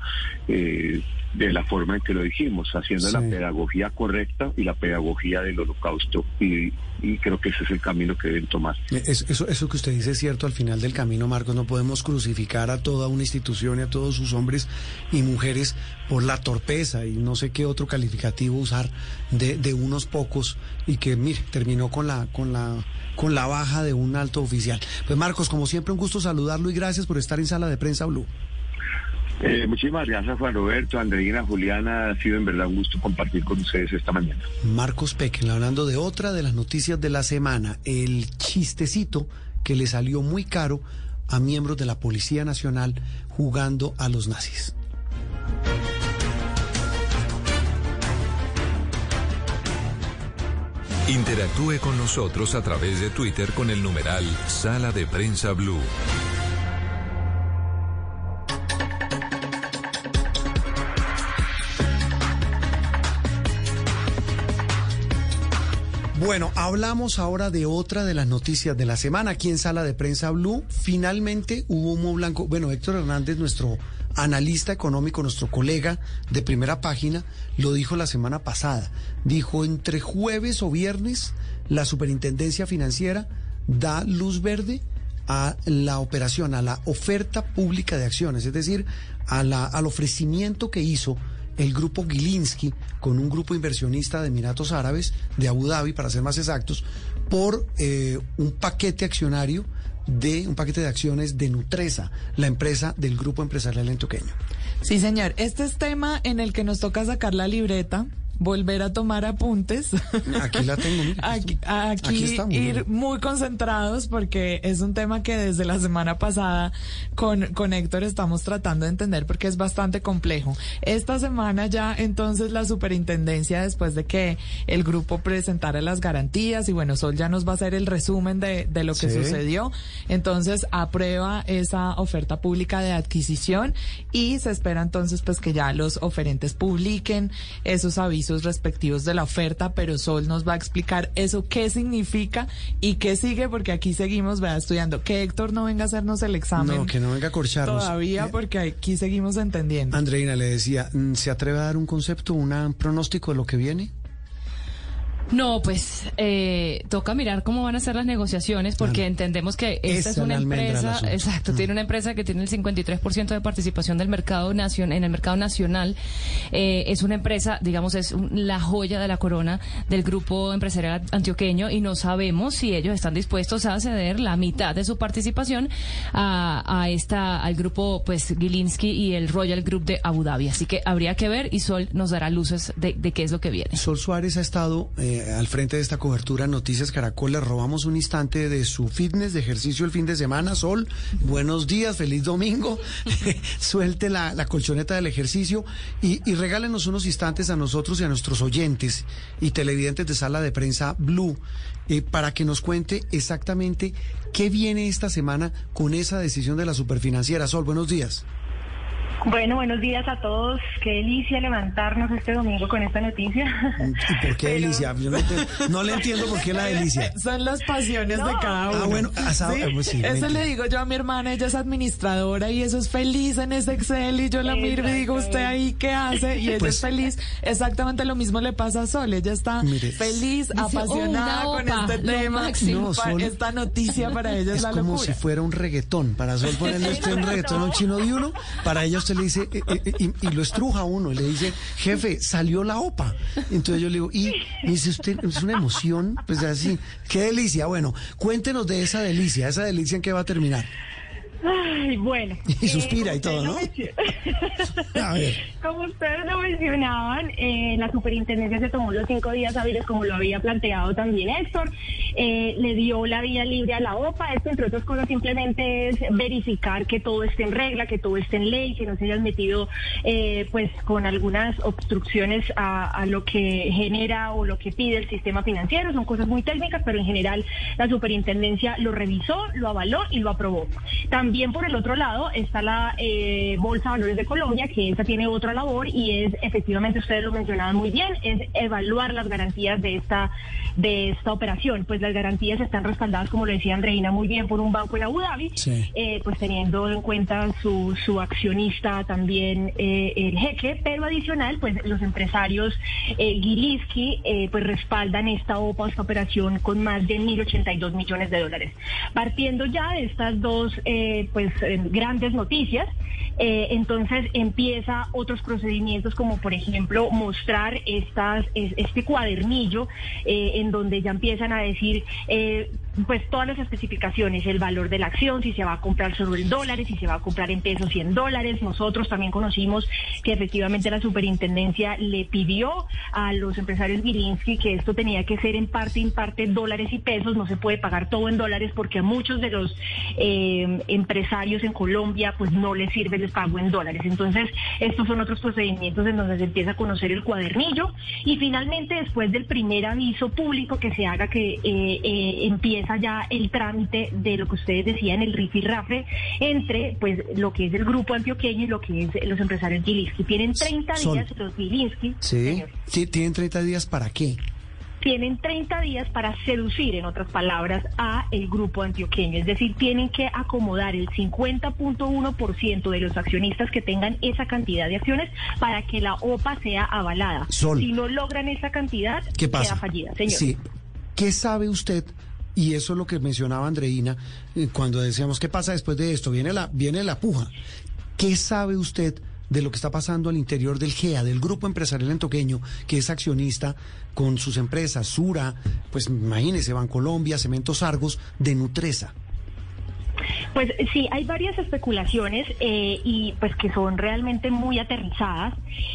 eh, de la forma en que lo dijimos, haciendo la pedagogía correcta y la pedagogía del holocausto. Y, y creo que ese es el camino que deben tomar. Es- eso, eso que usted dice es cierto al final del camino, Marcos. No podemos crucificar a toda una institución y a todos sus hombres y mujeres por la torpeza y no sé qué otro calificativo usar de, de unos pocos y que, mire, terminó con la, con la, con la baja de un alto oficial. Pues Marcos, como siempre, un gusto saludarlo y gracias por estar en Sala de Prensa Blue. Eh, muchísimas gracias Juan Roberto, Andreina, Juliana, ha sido en verdad un gusto compartir con ustedes esta mañana. Marcos Pequen, hablando de otra de las noticias de la semana, el chistecito que le salió muy caro a miembros de la Policía Nacional jugando a los nazis. Interactúe con nosotros a través de Twitter con el numeral Sala de Prensa Blue. Bueno, hablamos ahora de otra de las noticias de la semana. Aquí en Sala de Prensa Blue, finalmente hubo humo blanco. Bueno, Héctor Hernández, nuestro analista económico, nuestro colega de primera página, lo dijo la semana pasada. Dijo, entre jueves o viernes, la superintendencia financiera da luz verde a la operación, a la oferta pública de acciones, es decir, a la, al ofrecimiento que hizo el grupo Gilinski con un grupo inversionista de Emiratos Árabes, de Abu Dhabi, para ser más exactos, por eh, un paquete accionario de un paquete de acciones de Nutresa, la empresa del grupo empresarial antioqueño. Sí, señor. Este es tema en el que nos toca sacar la libreta, volver a tomar apuntes. Aquí la tengo, mira. Aquí, aquí Aquí estamos, ir mira. muy concentrados porque es un tema que desde la semana pasada con, con Héctor estamos tratando de entender porque es bastante complejo. Esta semana ya entonces la superintendencia, después de que el grupo presentara las garantías y bueno, Sol ya nos va a hacer el resumen de, de lo que Sí. sucedió, entonces aprueba esa oferta pública de adquisición y se espera entonces pues que ya los oferentes publiquen esos avisos respectivos de la oferta, pero Sol nos va a explicar eso qué significa y qué sigue, porque aquí seguimos ¿verdad? estudiando. Que Héctor no venga a hacernos el examen. No, que no venga a corcharnos. Todavía, porque aquí seguimos entendiendo. Andreina le decía, ¿se atreve a dar un concepto, un pronóstico de lo que viene? No, pues eh, toca mirar cómo van a ser las negociaciones porque entendemos que esta Esa es es una empresa. Mm. exacto, tiene una empresa que tiene el 53% de participación del mercado nacion, en el mercado nacional. Eh, es una empresa, digamos, es un- la joya de la corona del grupo empresarial antioqueño y no sabemos si ellos están dispuestos a ceder la mitad de su participación a, a esta al grupo pues Gilinski y el Royal Group de Abu Dhabi. Así que habría que ver y Sol nos dará luces de, de qué es lo que viene. Sol Suárez ha estado eh, al frente de esta cobertura Noticias Caracol. Le robamos un instante de su fitness, de ejercicio el fin de semana. Sol, buenos días, feliz domingo. Suelte la, colchoneta del ejercicio y, y regálenos unos instantes a nosotros y a nuestros oyentes y televidentes de Sala de Prensa Blue eh, para que nos cuente exactamente qué viene esta semana con esa decisión de la superfinanciera. Sol, buenos días. Bueno, buenos días a todos. Qué delicia levantarnos este domingo con esta noticia. ¿Y por qué delicia? Yo no, entiendo- no le entiendo por qué la delicia. Son las pasiones de cada uno. Ah, bueno, asado, Sí, pues sí, eso le digo yo a mi hermana, ella es administradora y eso es feliz en ese Excel y yo la miro y digo, ¿usted ahí qué hace? Y ella Pues- es feliz. Exactamente lo mismo le pasa a Sol, ella está Mire. feliz, Dice, apasionada "Oh, con este tema. máximo". No, Sol- Esta noticia para ella es, Es la como locura. si fuera un reggaetón. Para Sol ponerle usted un reggaetón a un chino de uno, para ella usted le dice, eh, eh, y, y lo estruja uno, y le dice, jefe, salió la OPA. Entonces yo le digo, y me dice usted, es una emoción, pues así, qué delicia. Bueno, cuéntenos de esa delicia, esa delicia en qué va a terminar. Ay, bueno. Y suspira y como todo, ¿no? lo A ver. Como ustedes lo mencionaban, eh, la superintendencia se tomó los cinco días hábiles como lo había planteado también Héctor, eh, le dio la vía libre a la OPA, esto entre otras cosas simplemente es verificar que todo esté en regla, que todo esté en ley, que no se hayan metido eh, pues con algunas obstrucciones a, a lo que genera o lo que pide el sistema financiero, son cosas muy técnicas, pero en general la superintendencia lo revisó, lo avaló y lo aprobó. También por el otro lado está la eh, Bolsa de Valores de Colombia, que esa tiene otra labor y es, efectivamente, ustedes lo mencionaban muy bien, es evaluar las garantías de esta, de esta operación. Pues las garantías están respaldadas, como lo decía Andreina, muy bien por un banco en Abu Dhabi, Sí. eh, pues teniendo en cuenta su, su accionista también eh, el jeque, pero adicional, pues los empresarios eh, Gilinski, eh, pues respaldan esta OPA, esta operación con más de 1.082 millones de dólares. Partiendo ya de estas dos eh, pues eh, grandes noticias, eh, entonces empieza otros procedimientos como por ejemplo mostrar estas es- este cuadernillo eh, en donde ya empiezan a decir eh, pues todas las especificaciones, el valor de la acción, si se va a comprar solo en dólares, si se va a comprar en pesos y en dólares. Nosotros también conocimos que efectivamente la superintendencia le pidió a los empresarios Gilinski que esto tenía que ser en parte, en parte dólares y pesos, no se puede pagar todo en dólares porque a muchos de los eh, empresarios en Colombia pues no les sirve el pago en dólares. Entonces, estos son otros procedimientos en donde se empieza a conocer el cuadernillo y finalmente después del primer aviso público que se haga que eh, eh, empieza ya el trámite de lo que ustedes decían, el rifirrafe entre pues lo que es el grupo antioqueño y lo que es los empresarios Gilinski. Tienen 30 Sol. días los Gilinski. Sí. Sí, ¿Tienen 30 días para qué? tienen 30 días para seducir, en otras palabras, a el grupo antioqueño. Es decir, tienen que acomodar el 50.1% de los accionistas que tengan esa cantidad de acciones para que la OPA sea avalada. Sol. Si no logran esa cantidad, ¿Qué pasa? queda fallida, señor. Sí. ¿Qué sabe usted? Y eso es lo que mencionaba Andreina eh, cuando decíamos, ¿qué pasa después de esto? Viene la, viene la puja. ¿Qué sabe usted de lo que está pasando al interior del GEA, del Grupo Empresarial Antoqueño, que es accionista con sus empresas, Sura, pues imagínese, Bancolombia, Cementos Argos, de Nutresa? Pues sí, hay varias especulaciones eh, y pues que son realmente muy aterrizadas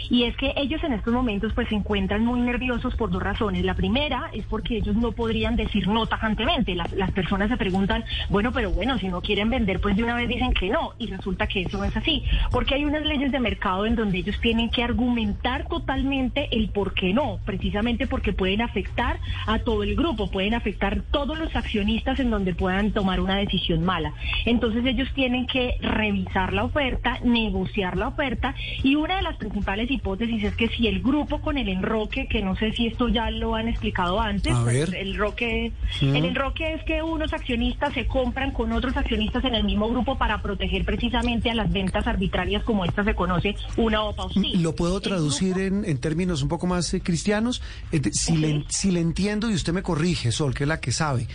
y es que ellos en estos momentos pues se encuentran muy nerviosos por dos razones. La primera es porque ellos no podrían decir no tajantemente. Las, las personas se preguntan, bueno, pero bueno, si no quieren vender pues de una vez dicen que no y resulta que eso no es así porque hay unas leyes de mercado en donde ellos tienen que argumentar totalmente el por qué no, precisamente porque pueden afectar a todo el grupo, pueden afectar todos los accionistas en donde puedan tomar una decisión mala. Entonces ellos tienen que revisar la oferta, negociar la oferta y una de las principales hipótesis es que si el grupo con el enroque, que no sé si esto ya lo han explicado antes, pues, el enroque, Mm. el enroque es que unos accionistas se compran con otros accionistas en el mismo grupo para proteger precisamente a las ventas arbitrarias como esta se conoce una OPA hostil. ¿Lo puedo traducir en, en términos un poco más eh, cristianos? Eh, si, le, si le entiendo y usted me corrige, Sol, que es la que sabe.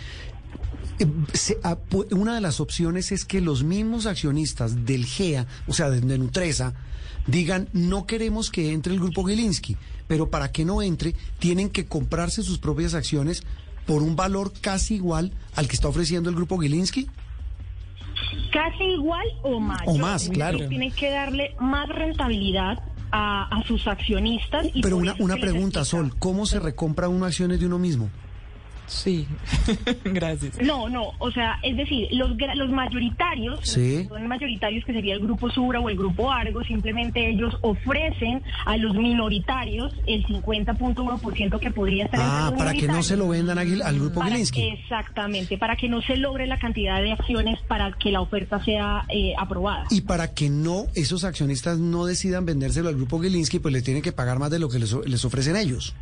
Una de las opciones es que los mismos accionistas del GEA, o sea, de, Nutresa, digan, no queremos que entre el grupo Gilinski, pero para que no entre, tienen que comprarse sus propias acciones por un valor casi igual al que está ofreciendo el grupo Gilinski. Casi igual o más. O más, claro. Tienen que darle más rentabilidad a, a sus accionistas. Y Pero una, una pregunta. Sol, ¿cómo se recompra uno acciones de uno mismo? Sí, gracias. No, no, o sea, es decir, los, los mayoritarios, son mayoritarios que sería el grupo Sura o el grupo Argo, simplemente ellos ofrecen a los minoritarios el 50.1% que podría estar Ah, para que no se lo vendan al grupo Gilinski. Exactamente, para que no se logre la cantidad de acciones para que la oferta sea eh, aprobada. Y para que no, esos accionistas no decidan vendérselo al grupo Gilinski, pues le tienen que pagar más de lo que les, les ofrecen ellos.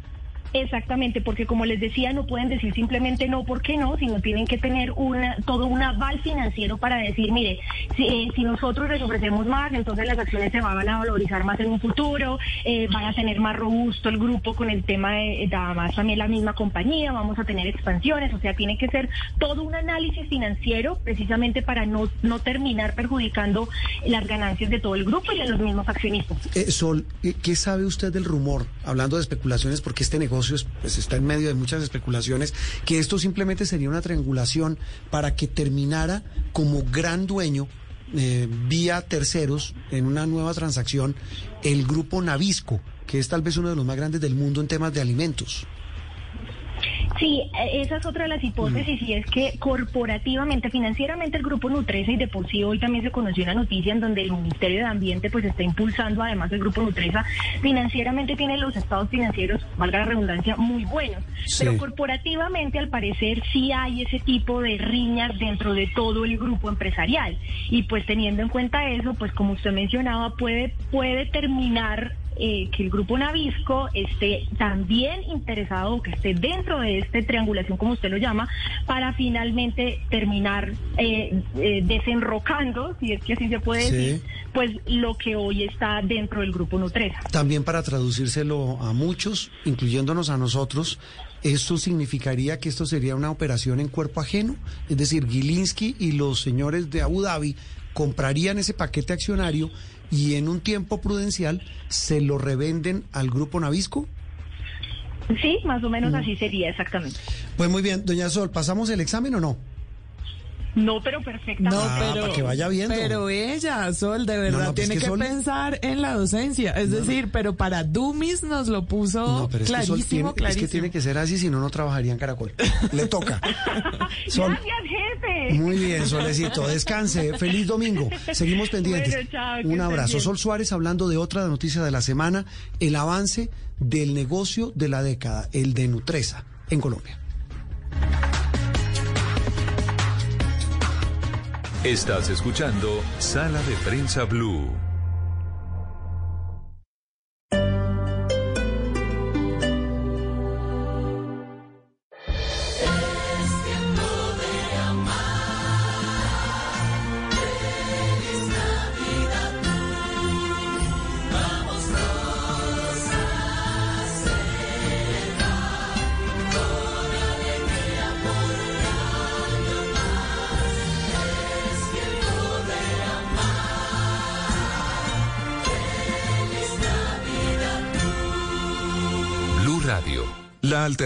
Exactamente, porque como les decía, no pueden decir simplemente no porque no, sino tienen que tener una, todo un aval financiero para decir, mire, si, eh, si nosotros les ofrecemos más, entonces las acciones se van a valorizar más en un futuro, eh, van a tener más robusto el grupo con el tema de, además también la misma compañía, vamos a tener expansiones, o sea, tiene que ser todo un análisis financiero precisamente para no, no terminar perjudicando las ganancias de todo el grupo y de los mismos accionistas. Eh, Sol, ¿qué sabe usted del rumor, hablando de especulaciones, porque este negocio pues está en medio de muchas especulaciones, que esto simplemente sería una triangulación para que terminara como gran dueño eh, vía terceros en una nueva transacción el grupo Navisco, que es tal vez uno de los más grandes del mundo en temas de alimentos. Sí, e, esa es otra de las hipótesis y es que corporativamente, financieramente el grupo Nutresa y de por sí hoy también se conoció una noticia en donde el Ministerio de Ambiente pues está impulsando además del grupo Nutresa, financieramente tiene los estados financieros, valga la redundancia, muy buenos, pero corporativamente al parecer sí hay ese tipo de riñas dentro de todo el grupo empresarial. Y pues teniendo en cuenta eso, pues como usted mencionaba, puede, puede terminar eh, que el grupo Navisco esté también interesado o que esté dentro de esta triangulación, como usted lo llama, para finalmente terminar eh, eh, desenrocando, si es que así se puede decir, pues lo que hoy está dentro del grupo Nutresa. También para traducírselo a muchos, incluyéndonos a nosotros, ¿Esto significaría que esto sería una operación en cuerpo ajeno? Es decir, Gilinski y los señores de Abu Dhabi comprarían ese paquete accionario y en un tiempo prudencial se lo revenden al grupo Navisco? Sí, más o menos así sería exactamente. Pues muy bien, doña Sol, ¿pasamos el examen o no? No, pero perfectamente. No, ah, pero, para que vaya viendo. Pero ella, Sol, de verdad, pues tiene que, pensar en la docencia. Es decir, pero para Dummies nos lo puso clarísimo, es que, tiene, que ser así, si no, no trabajaría en Caracol. Le toca. Gracias, Muy bien, Solecito. Descanse. Feliz domingo. Seguimos pendientes. Un abrazo. Sol Suárez hablando de otra noticia de la semana, el avance del negocio de la década, el de Nutresa, en Colombia. Estás escuchando Sala de Prensa Blue.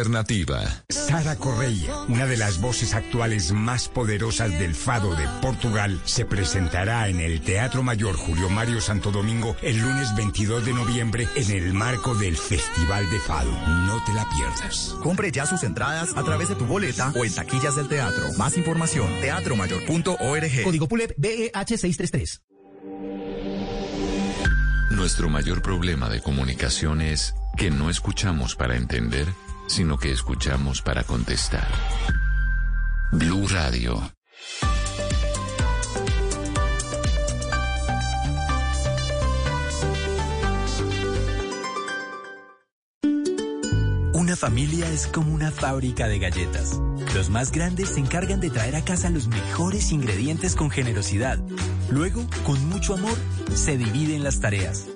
Alternativa. Sara Correia, una de las voces actuales más poderosas del fado de Portugal, se presentará en el Teatro Mayor Julio Mario Santo Domingo el lunes 22 de noviembre en el marco del Festival de Fado. No te la pierdas. Compre ya sus entradas a través de tu boleta o en taquillas del teatro. Más información, teatromayor.org. Código PULEP BEH 633. Nuestro mayor problema de comunicación es que no escuchamos para entender sino que escuchamos para contestar. Blue Radio. Una familia es como una fábrica de galletas. Los más grandes se encargan de traer a casa los mejores ingredientes con generosidad. Luego, con mucho amor, se dividen las tareas.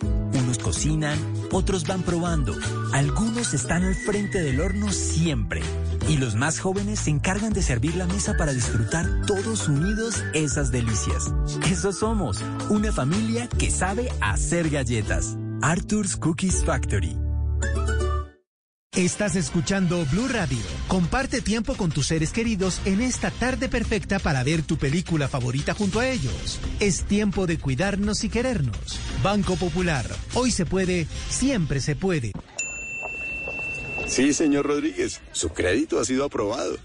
Cocinan, otros van probando, algunos están al frente del horno siempre. Y los más jóvenes se encargan de servir la mesa para disfrutar todos unidos esas delicias. Eso somos, una familia que sabe hacer galletas. Arthur's Cookies Factory. Estás escuchando Blue Radio. Comparte tiempo con tus seres queridos en esta tarde perfecta para ver tu película favorita junto a ellos. Es tiempo de cuidarnos y querernos. Banco Popular. Hoy se puede, siempre se puede. Sí, señor Rodríguez, su crédito ha sido aprobado.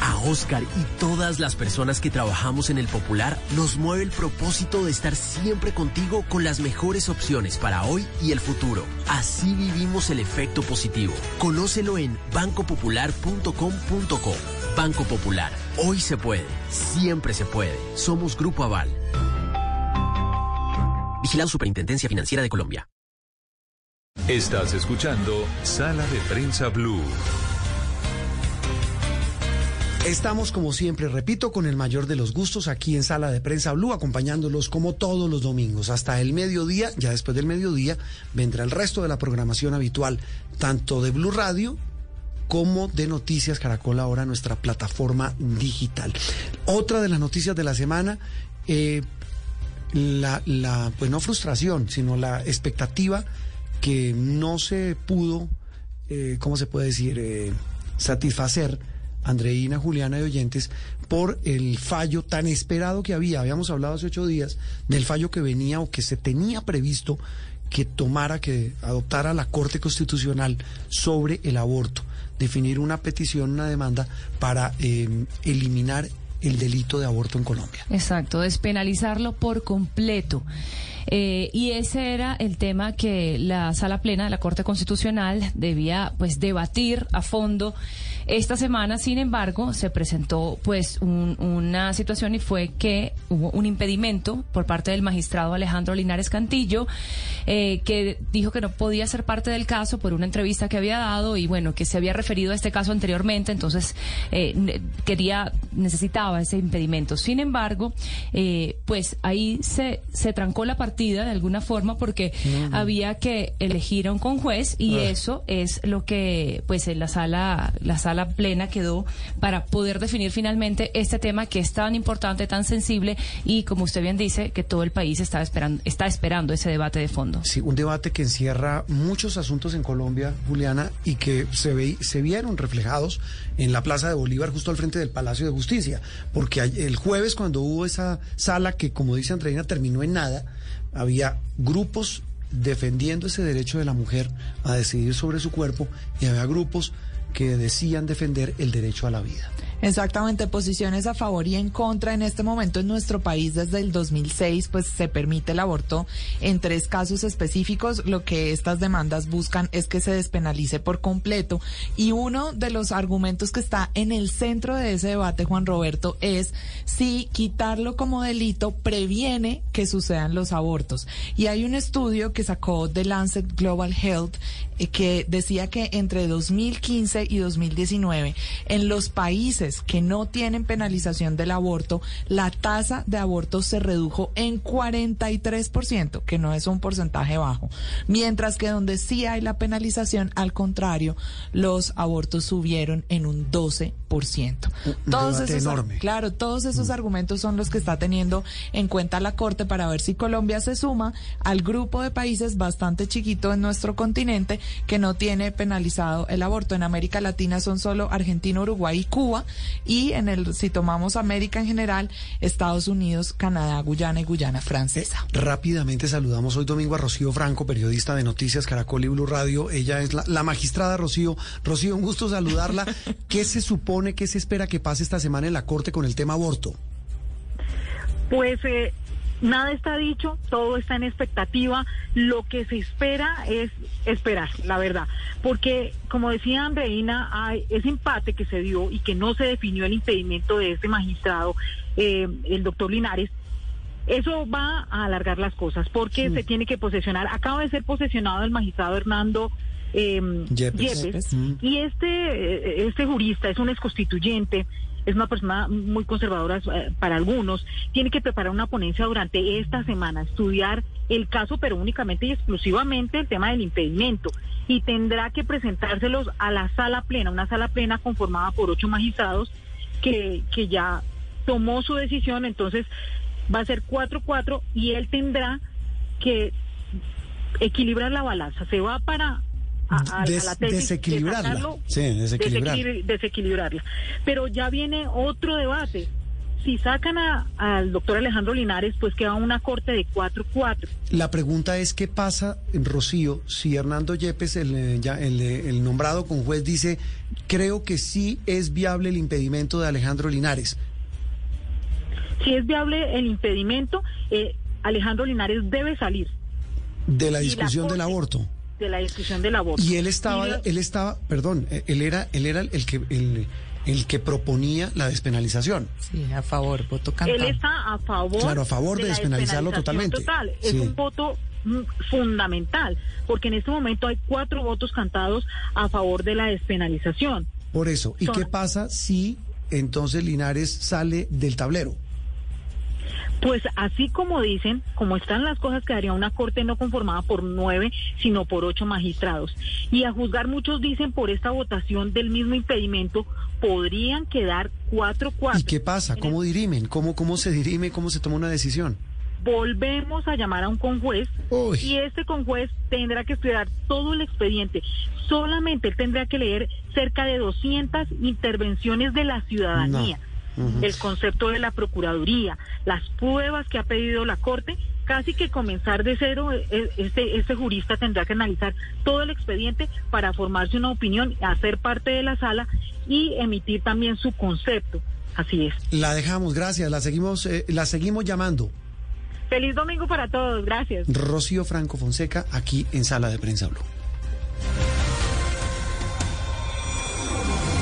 A Oscar y todas las personas que trabajamos en el Popular nos mueve el propósito de estar siempre contigo con las mejores opciones para hoy y el futuro. Así vivimos el efecto positivo. Conócelo en bancopopular.com.co. Banco Popular. Hoy se puede. Siempre se puede. Somos Grupo Aval. Vigilado Superintendencia Financiera de Colombia. Estás escuchando Sala de Prensa Blue. Estamos como siempre, repito, con el mayor de los gustos aquí en Sala de Prensa Blue, acompañándolos como todos los domingos hasta el mediodía. Ya después del mediodía vendrá el resto de la programación habitual, tanto de Blue Radio como de Noticias Caracol ahora nuestra plataforma digital. Otra de las noticias de la semana, eh, la, pues no frustración, sino la expectativa que no se pudo, eh, ¿cómo se puede decir?, eh, satisfacer Andreina, Juliana y oyentes, por el fallo tan esperado que había. Habíamos hablado hace ocho días del fallo que venía o que se tenía previsto que tomara, que adoptara la Corte Constitucional sobre el aborto, definir una petición, una demanda para eh, eliminar el delito de aborto en Colombia. Exacto, despenalizarlo por completo. Eh, y ese era el tema que la sala plena de la Corte Constitucional debía pues debatir a fondo esta semana. Sin embargo, se presentó pues una situación y fue que hubo un impedimento por parte del magistrado Alejandro Linares Cantillo eh, que dijo que no podía ser parte del caso por una entrevista que había dado y bueno que se había referido a este caso anteriormente, entonces eh, quería necesitaba ese impedimento. Sin embargo, pues ahí se se trancó la partida de alguna forma porque había que elegir a un conjuez y ah. eso es lo que pues en la sala la sala plena quedó para poder definir finalmente este tema que es tan importante, tan sensible y como usted bien dice que todo el país está esperando está esperando ese debate de fondo. Sí, un debate que encierra muchos asuntos en Colombia, Juliana, y que se ve, se vieron reflejados en la Plaza de Bolívar justo al frente del Palacio de Justicia, porque el jueves cuando hubo esa sala que como dice Andreina terminó en nada, había grupos defendiendo ese derecho de la mujer a decidir sobre su cuerpo y había grupos que decían defender el derecho a la vida. Exactamente, posiciones a favor y en contra. En este momento en nuestro país, desde el 2006, pues se permite el aborto en tres casos específicos. Lo que estas demandas buscan es que se despenalice por completo. Y uno de los argumentos que está en el centro de ese debate, Juan Roberto, es si quitarlo como delito previene que sucedan los abortos. Y hay un estudio que sacó de Lancet Global Health que decía que entre 2015 y 2019, en los países que no tienen penalización del aborto, la tasa de abortos se redujo en 43%, que no es un porcentaje bajo. Mientras que donde sí hay la penalización, al contrario, los abortos subieron en un 12%. todos esos, enorme. Claro, todos esos mm. argumentos son los que está teniendo en cuenta la Corte para ver si Colombia se suma al grupo de países bastante chiquito en nuestro continente que no tiene penalizado el aborto. En América Latina son solo Argentina, Uruguay y Cuba y en el si tomamos América en general, Estados Unidos, Canadá, Guyana y Guyana francesa. Eh, rápidamente saludamos hoy domingo a Rocío Franco, periodista de Noticias Caracol y Blue Radio. Ella es la, magistrada Rocío. Rocío, un gusto saludarla. ¿Qué se supone, qué se espera que pase esta semana en la Corte con el tema aborto? Pues eh, Nada está dicho, todo está en expectativa. Lo que se espera es esperar, la verdad. Porque, como decía Andreina, hay ese empate que se dio y que no se definió el impedimento de este magistrado, eh, el doctor Linares, eso va a alargar las cosas porque se tiene que posesionar. Acaba de ser posesionado el magistrado Hernando eh, Yepes, y este, eh, este jurista es un exconstituyente es una persona muy conservadora eh, para algunos, tiene que preparar una ponencia durante esta semana, estudiar el caso, pero únicamente y exclusivamente el tema del impedimento. Y tendrá que presentárselos a la sala plena, una sala plena conformada por ocho magistrados que, que ya tomó su decisión, entonces va a ser 4-4 y él tendrá que equilibrar la balanza. Se va para a, la tesis desequilibrarla. sí, desequilibrarla. desequilibrarla. Pero ya viene otro debate Si sacan a- al doctor Alejandro Linares, pues queda una corte de 4-4. La pregunta es qué pasa, Rocío, si Hernando Yepes, el, eh, ya- el, eh, el nombrado con juez, dice, creo que sí es viable el impedimento de Alejandro Linares. Si es viable el impedimento, eh, Alejandro Linares debe salir de la discusión del aborto. De la discusión del aborto. Y él estaba, Y él estaba, perdón, eh, él era, él era el que, el, el que proponía la despenalización. Sí, a favor, voto Él cantante. está a favor. Claro, a favor de despenalizarlo totalmente. Total. Es Sí. un voto mm, fundamental, porque en este momento hay cuatro votos cantados a favor de la despenalización. Por eso. ¿Y Son- qué pasa si entonces Linares sale del tablero? Pues así como dicen, como están las cosas, quedaría una corte no conformada por nueve, sino por ocho magistrados. Y a juzgar muchos dicen por esta votación del mismo impedimento, podrían quedar cuatro cuatro. ¿Y qué pasa? ¿Cómo dirimen? ¿Cómo, ¿Cómo se dirime? ¿Cómo se toma una decisión? volvemos a llamar a un conjuez y este conjuez tendrá que estudiar todo el expediente. Solamente él tendrá que leer cerca de 200 intervenciones de la ciudadanía, El concepto de la Procuraduría, las pruebas que ha pedido la Corte. Casi que comenzar de cero, eh, este, este jurista tendrá que analizar todo el expediente para formarse una opinión, hacer parte de la sala y emitir también su concepto. Así es. La dejamos, gracias. La seguimos, eh, la seguimos llamando. Feliz domingo para todos. Gracias. Rocío Franco Fonseca, aquí en Sala de Prensa Blue.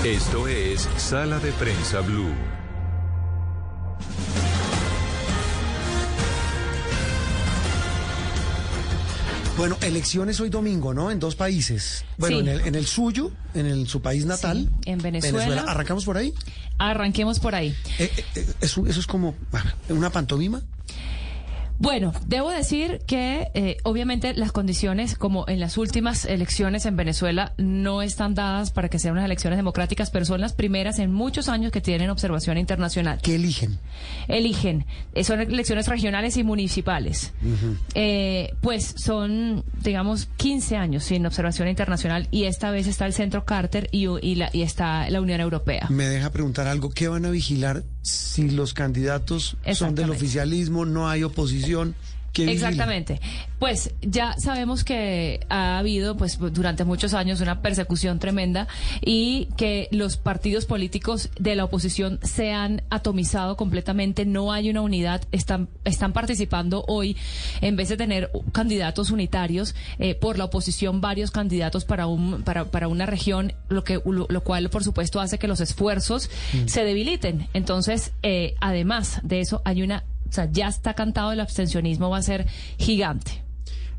Esto es Sala de Prensa Blue. Bueno, elecciones hoy domingo, ¿no? En dos países. Bueno, Sí. en, el, en el suyo, en el, su país natal. en Venezuela. ¿Arrancamos por ahí? Arranquemos por ahí. Eh, eh, eh, eso, eso es como una pantomima. Bueno, debo decir que eh, obviamente las condiciones, como en las últimas elecciones en Venezuela, no están dadas para que sean unas elecciones democráticas, pero son las primeras en muchos años que tienen observación internacional. ¿Qué eligen? Eligen. Eh, son elecciones regionales y municipales. Eh, pues son, digamos, 15 años sin observación internacional y esta vez está el Centro Carter y, y la, y está la Unión Europea. Me deja preguntar algo. ¿Qué van a vigilar si los candidatos son del oficialismo, no hay oposición? Exactamente. Pues ya sabemos que ha habido pues durante muchos años una persecución tremenda y que los partidos políticos de la oposición se han atomizado completamente, no hay una unidad, están están participando hoy en vez de tener candidatos unitarios eh, por la oposición varios candidatos para un para, para una región, lo que lo, lo cual por supuesto hace que los esfuerzos Mm. se debiliten. Entonces, eh, además de eso hay una o sea, ya está cantado, el abstencionismo va a ser gigante.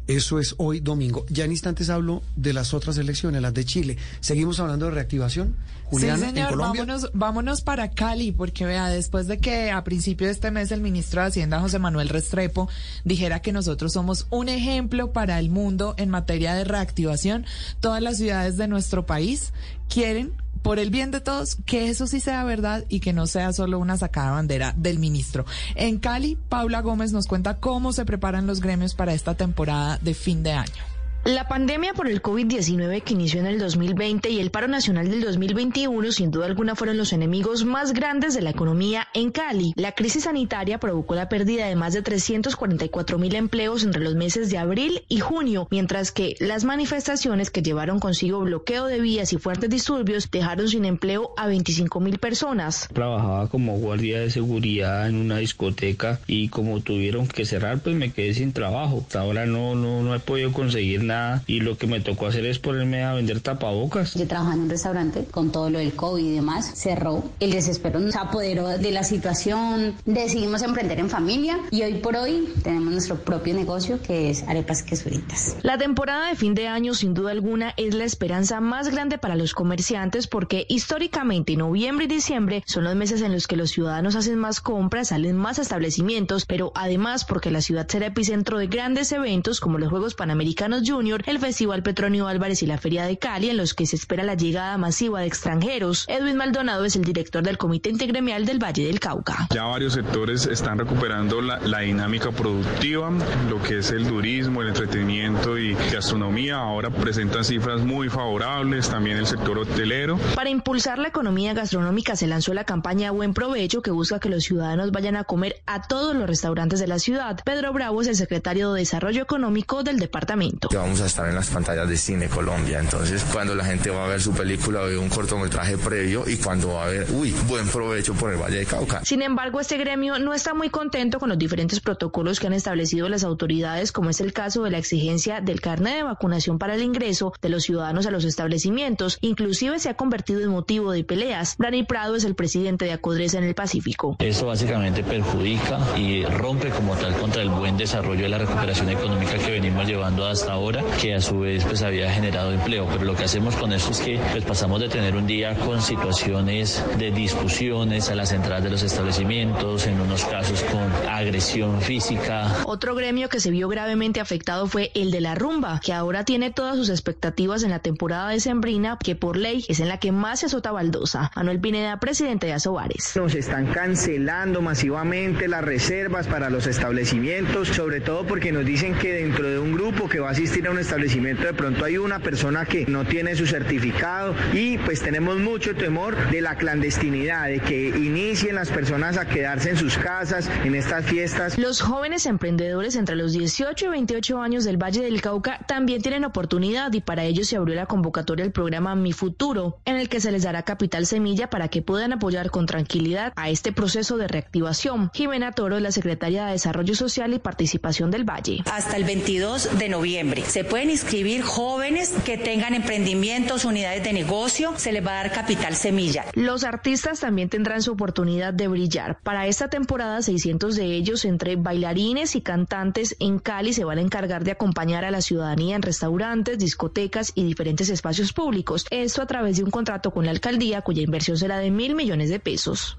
Eso es hoy domingo. Ya en instantes hablo de las otras elecciones, las de Chile. Seguimos hablando de reactivación. Juliana, sí, en señor, Colombia. vámonos, vámonos para Cali, porque vea, después de que a principio de este mes el ministro de Hacienda, José Manuel Restrepo, dijera que nosotros somos un ejemplo para el mundo en materia de reactivación, todas las ciudades de nuestro país quieren por el bien de todos, que eso sí sea verdad y que no sea solo una sacada bandera del ministro. En Cali, Paula Gómez nos cuenta cómo se preparan los gremios para esta temporada de fin de año. La pandemia por el COVID-19 que inició en el 2020 y el paro nacional del 2021 sin duda alguna fueron los enemigos más grandes de la economía en Cali. La crisis sanitaria provocó la pérdida de más de 344 mil empleos entre los meses de abril y junio, mientras que las manifestaciones que llevaron consigo bloqueo de vías y fuertes disturbios dejaron sin empleo a 25 mil personas. Trabajaba como guardia de seguridad en una discoteca y como tuvieron que cerrar, pues me quedé sin trabajo. Hasta ahora no, no, no he podido conseguir nada y lo que me tocó hacer es ponerme a vender tapabocas. Yo trabajaba en un restaurante con todo lo del COVID y demás, cerró, el desespero nos apoderó de la situación, decidimos emprender en familia y hoy por hoy tenemos nuestro propio negocio que es arepas quesuritas. La temporada de fin de año sin duda alguna es la esperanza más grande para los comerciantes porque históricamente noviembre y diciembre son los meses en los que los ciudadanos hacen más compras, salen más establecimientos, pero además porque la ciudad será epicentro de grandes eventos como los Juegos Panamericanos Junior Junior, el Festival Petronio Álvarez y la Feria de Cali, en los que se espera la llegada masiva de extranjeros. Edwin Maldonado es el director del Comité Intergremial del Valle del Cauca. Ya varios sectores están recuperando la, la dinámica productiva, lo que es el turismo, el entretenimiento y gastronomía. Ahora presentan cifras muy favorables, también el sector hotelero. Para impulsar la economía gastronómica se lanzó la campaña Buen Provecho que busca que los ciudadanos vayan a comer a todos los restaurantes de la ciudad. Pedro Bravo es el secretario de Desarrollo Económico del departamento. Vamos a estar en las pantallas de Cine Colombia, entonces cuando la gente va a ver su película ve un cortometraje previo y cuando va a ver, uy, buen provecho por el Valle de Cauca. Sin embargo, este gremio no está muy contento con los diferentes protocolos que han establecido las autoridades, como es el caso de la exigencia del carnet de vacunación para el ingreso de los ciudadanos a los establecimientos. Inclusive se ha convertido en motivo de peleas. Dani Prado es el presidente de Acodresa en el Pacífico. Esto básicamente perjudica y rompe como tal contra el buen desarrollo de la recuperación económica que venimos llevando hasta ahora, que a su vez pues había generado empleo. Pero lo que hacemos con esto es que pues pasamos de tener un día con situaciones de discusiones a las entradas de los establecimientos, en unos casos con agresión física. Otro gremio que se vio gravemente afectado fue el de la rumba, que ahora tiene todas sus expectativas en la temporada de Sembrina, que por ley es en la que más se azota baldosa. Manuel Pineda, presidente de Asobares. Nos están cancelando masivamente las reservas para los establecimientos, sobre todo porque nos dicen que dentro de un grupo que va a asistir a un establecimiento de pronto hay una persona que no tiene su certificado y pues tenemos mucho temor de la clandestinidad, de que inicien las personas a quedarse en sus casas en estas fiestas. Los jóvenes emprendedores entre los 18 y 28 años del Valle del Cauca también tienen oportunidad y para ello se abrió la convocatoria del programa Mi Futuro, en el que se les dará capital semilla para que puedan apoyar con tranquilidad a este proceso de reactivación. Jimena Toro es la secretaria de Desarrollo Social y Participación del Valle. Hasta el 22 de noviembre se pueden inscribir jóvenes que tengan emprendimientos, unidades de negocio, se les va a dar capital semilla. Los artistas también tendrán su oportunidad de brillar. Para esta temporada, 600 de ellos, entre bailarines y cantantes en Cali, se van a encargar de acompañar a la ciudadanía en restaurantes, discotecas y diferentes espacios públicos. Esto a través de un contrato con la alcaldía, cuya inversión será de mil millones de pesos.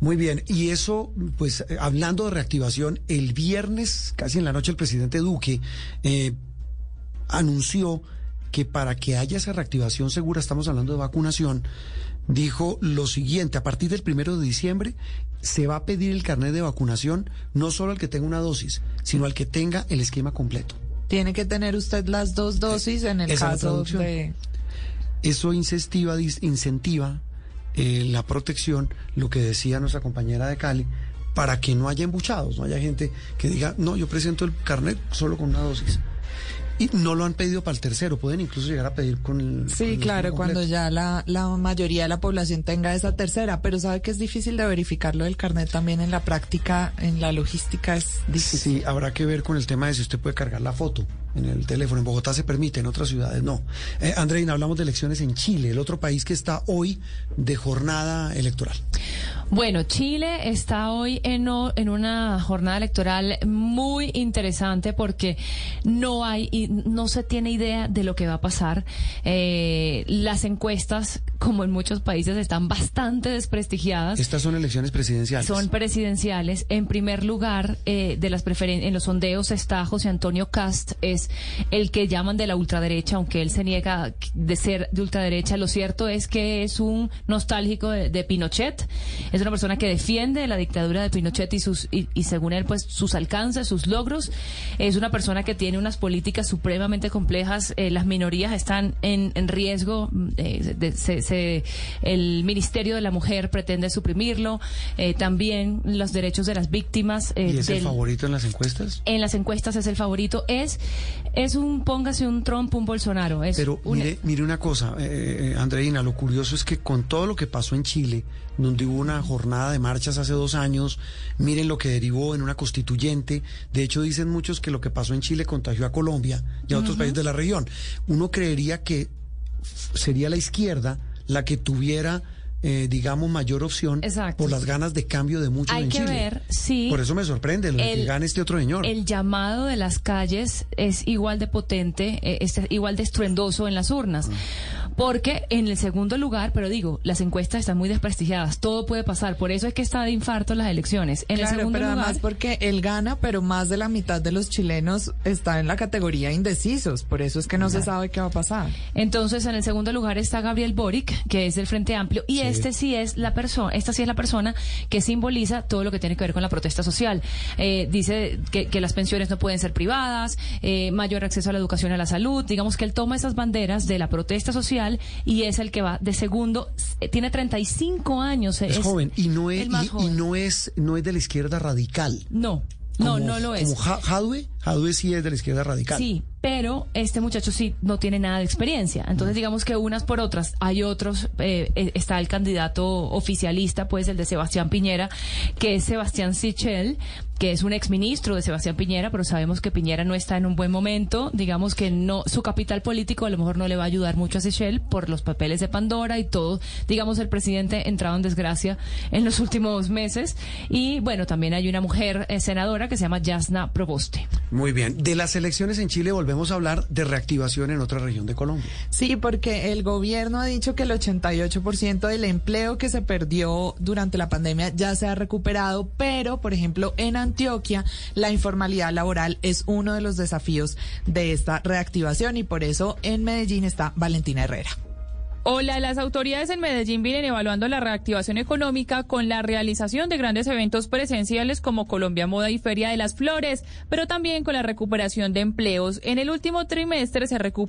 Muy bien, y eso, pues hablando de reactivación, el viernes, casi en la noche, el presidente Duque eh, anunció que para que haya esa reactivación segura, estamos hablando de vacunación, dijo lo siguiente, a partir del primero de diciembre se va a pedir el carnet de vacunación no solo al que tenga una dosis, sino al que tenga el esquema completo. Tiene que tener usted las dos dosis en el Esa caso de... Eso incentiva, incentiva eh, la protección, lo que decía nuestra compañera de Cali, para que no haya embuchados, no haya gente que diga, no, yo presento el carnet solo con una dosis. Y no lo han pedido para el tercero, pueden incluso llegar a pedir con el... Sí, claro, cuando ya la, la mayoría de la población tenga esa tercera, pero sabe que es difícil de verificarlo del carnet también en la práctica, en la logística es difícil. Sí, habrá que ver con el tema de si usted puede cargar la foto en el teléfono. En Bogotá se permite, en otras ciudades no. Eh, Andreina, hablamos de elecciones en Chile, el otro país que está hoy de jornada electoral. Bueno, Chile está hoy en, en una jornada electoral muy interesante porque no hay no se tiene idea de lo que va a pasar. Eh, las encuestas, como en muchos países, están bastante desprestigiadas. Estas son elecciones presidenciales. Son presidenciales. En primer lugar, eh, de las preferen en los sondeos está José Antonio Cast, es el que llaman de la ultraderecha, aunque él se niega de ser de ultraderecha. Lo cierto es que es un nostálgico de, de Pinochet. Es una persona que defiende la dictadura de Pinochet y sus y, y según él, pues sus alcances, sus logros. Es una persona que tiene unas políticas supremamente complejas. Eh, las minorías están en, en riesgo. eh, de- se- el Ministerio de la Mujer pretende suprimirlo. Eh, también los derechos de las víctimas. eh, ¿Y es el favorito en las encuestas? en las encuestas es el favorito. Es, es un póngase un Trump, un Bolsonaro. Es Pero un- mire, mire una cosa, eh, Andreina, lo curioso es que con todo lo que pasó en Chile, donde hubo una jornada de marchas hace dos años, miren lo que derivó en una constituyente. De hecho, dicen muchos que lo que pasó en Chile contagió a Colombia y a otros países de la región. Uno creería que sería la izquierda la que tuviera, eh, digamos, mayor opción Exacto. por las ganas de cambio de muchos Hay en que Chile. ver si Por eso me sorprende lo de que el- gane este otro señor. el llamado de las calles es igual de potente, eh, es igual de estruendoso en las urnas. Porque en el segundo lugar, pero digo, las encuestas están muy desprestigiadas, todo puede pasar, por eso es que está de infarto las elecciones. En claro, el segundo pero lugar, además porque él gana, pero más de la mitad de los chilenos está en la categoría indecisos, por eso es que no se sabe qué va a pasar. Entonces, en el segundo lugar está Gabriel Boric, que es del Frente Amplio, y este sí es la persona, esta sí es la persona que simboliza todo lo que tiene que ver con la protesta social. Eh, dice que, que las pensiones no pueden ser privadas, eh, mayor acceso a la educación y a la salud. Digamos que él toma esas banderas de la protesta social y es el que va de segundo. Eh, Tiene 35 años. Es, joven y no es y- y, joven. no es no es de la izquierda radical. No, no, Como- no lo es. Como Ja- Jadwe, sí es de la izquierda radical. Sí, pero este muchacho sí no tiene nada de experiencia. Entonces, digamos que unas por otras, hay otros, eh, eh, está el candidato oficialista, pues el de Sebastián Piñera, que es Sebastián Sichel, que es un exministro de Sebastián Piñera, pero sabemos que Piñera no está en un buen momento. Digamos que no, su capital político a lo mejor no le va a ayudar mucho a Sichel por los papeles de Pandora y todo. Digamos, el presidente entrado en desgracia en los últimos meses. Y bueno, también hay una mujer eh, senadora que se llama Yasna Proboste. Muy bien. De las elecciones en Chile volvemos a hablar de reactivación en otra región de Colombia. Sí, porque el gobierno ha dicho que el 88% del empleo que se perdió durante la pandemia ya se ha recuperado, pero, por ejemplo, en Antioquia, la informalidad laboral es uno de los desafíos de esta reactivación y por eso en Medellín está Valentina Herrera. Hola, las autoridades en Medellín vienen evaluando la reactivación económica con la realización de grandes eventos presenciales como Colombia Moda y Feria de las Flores, pero también con la recuperación de empleos. En el último trimestre se recuperó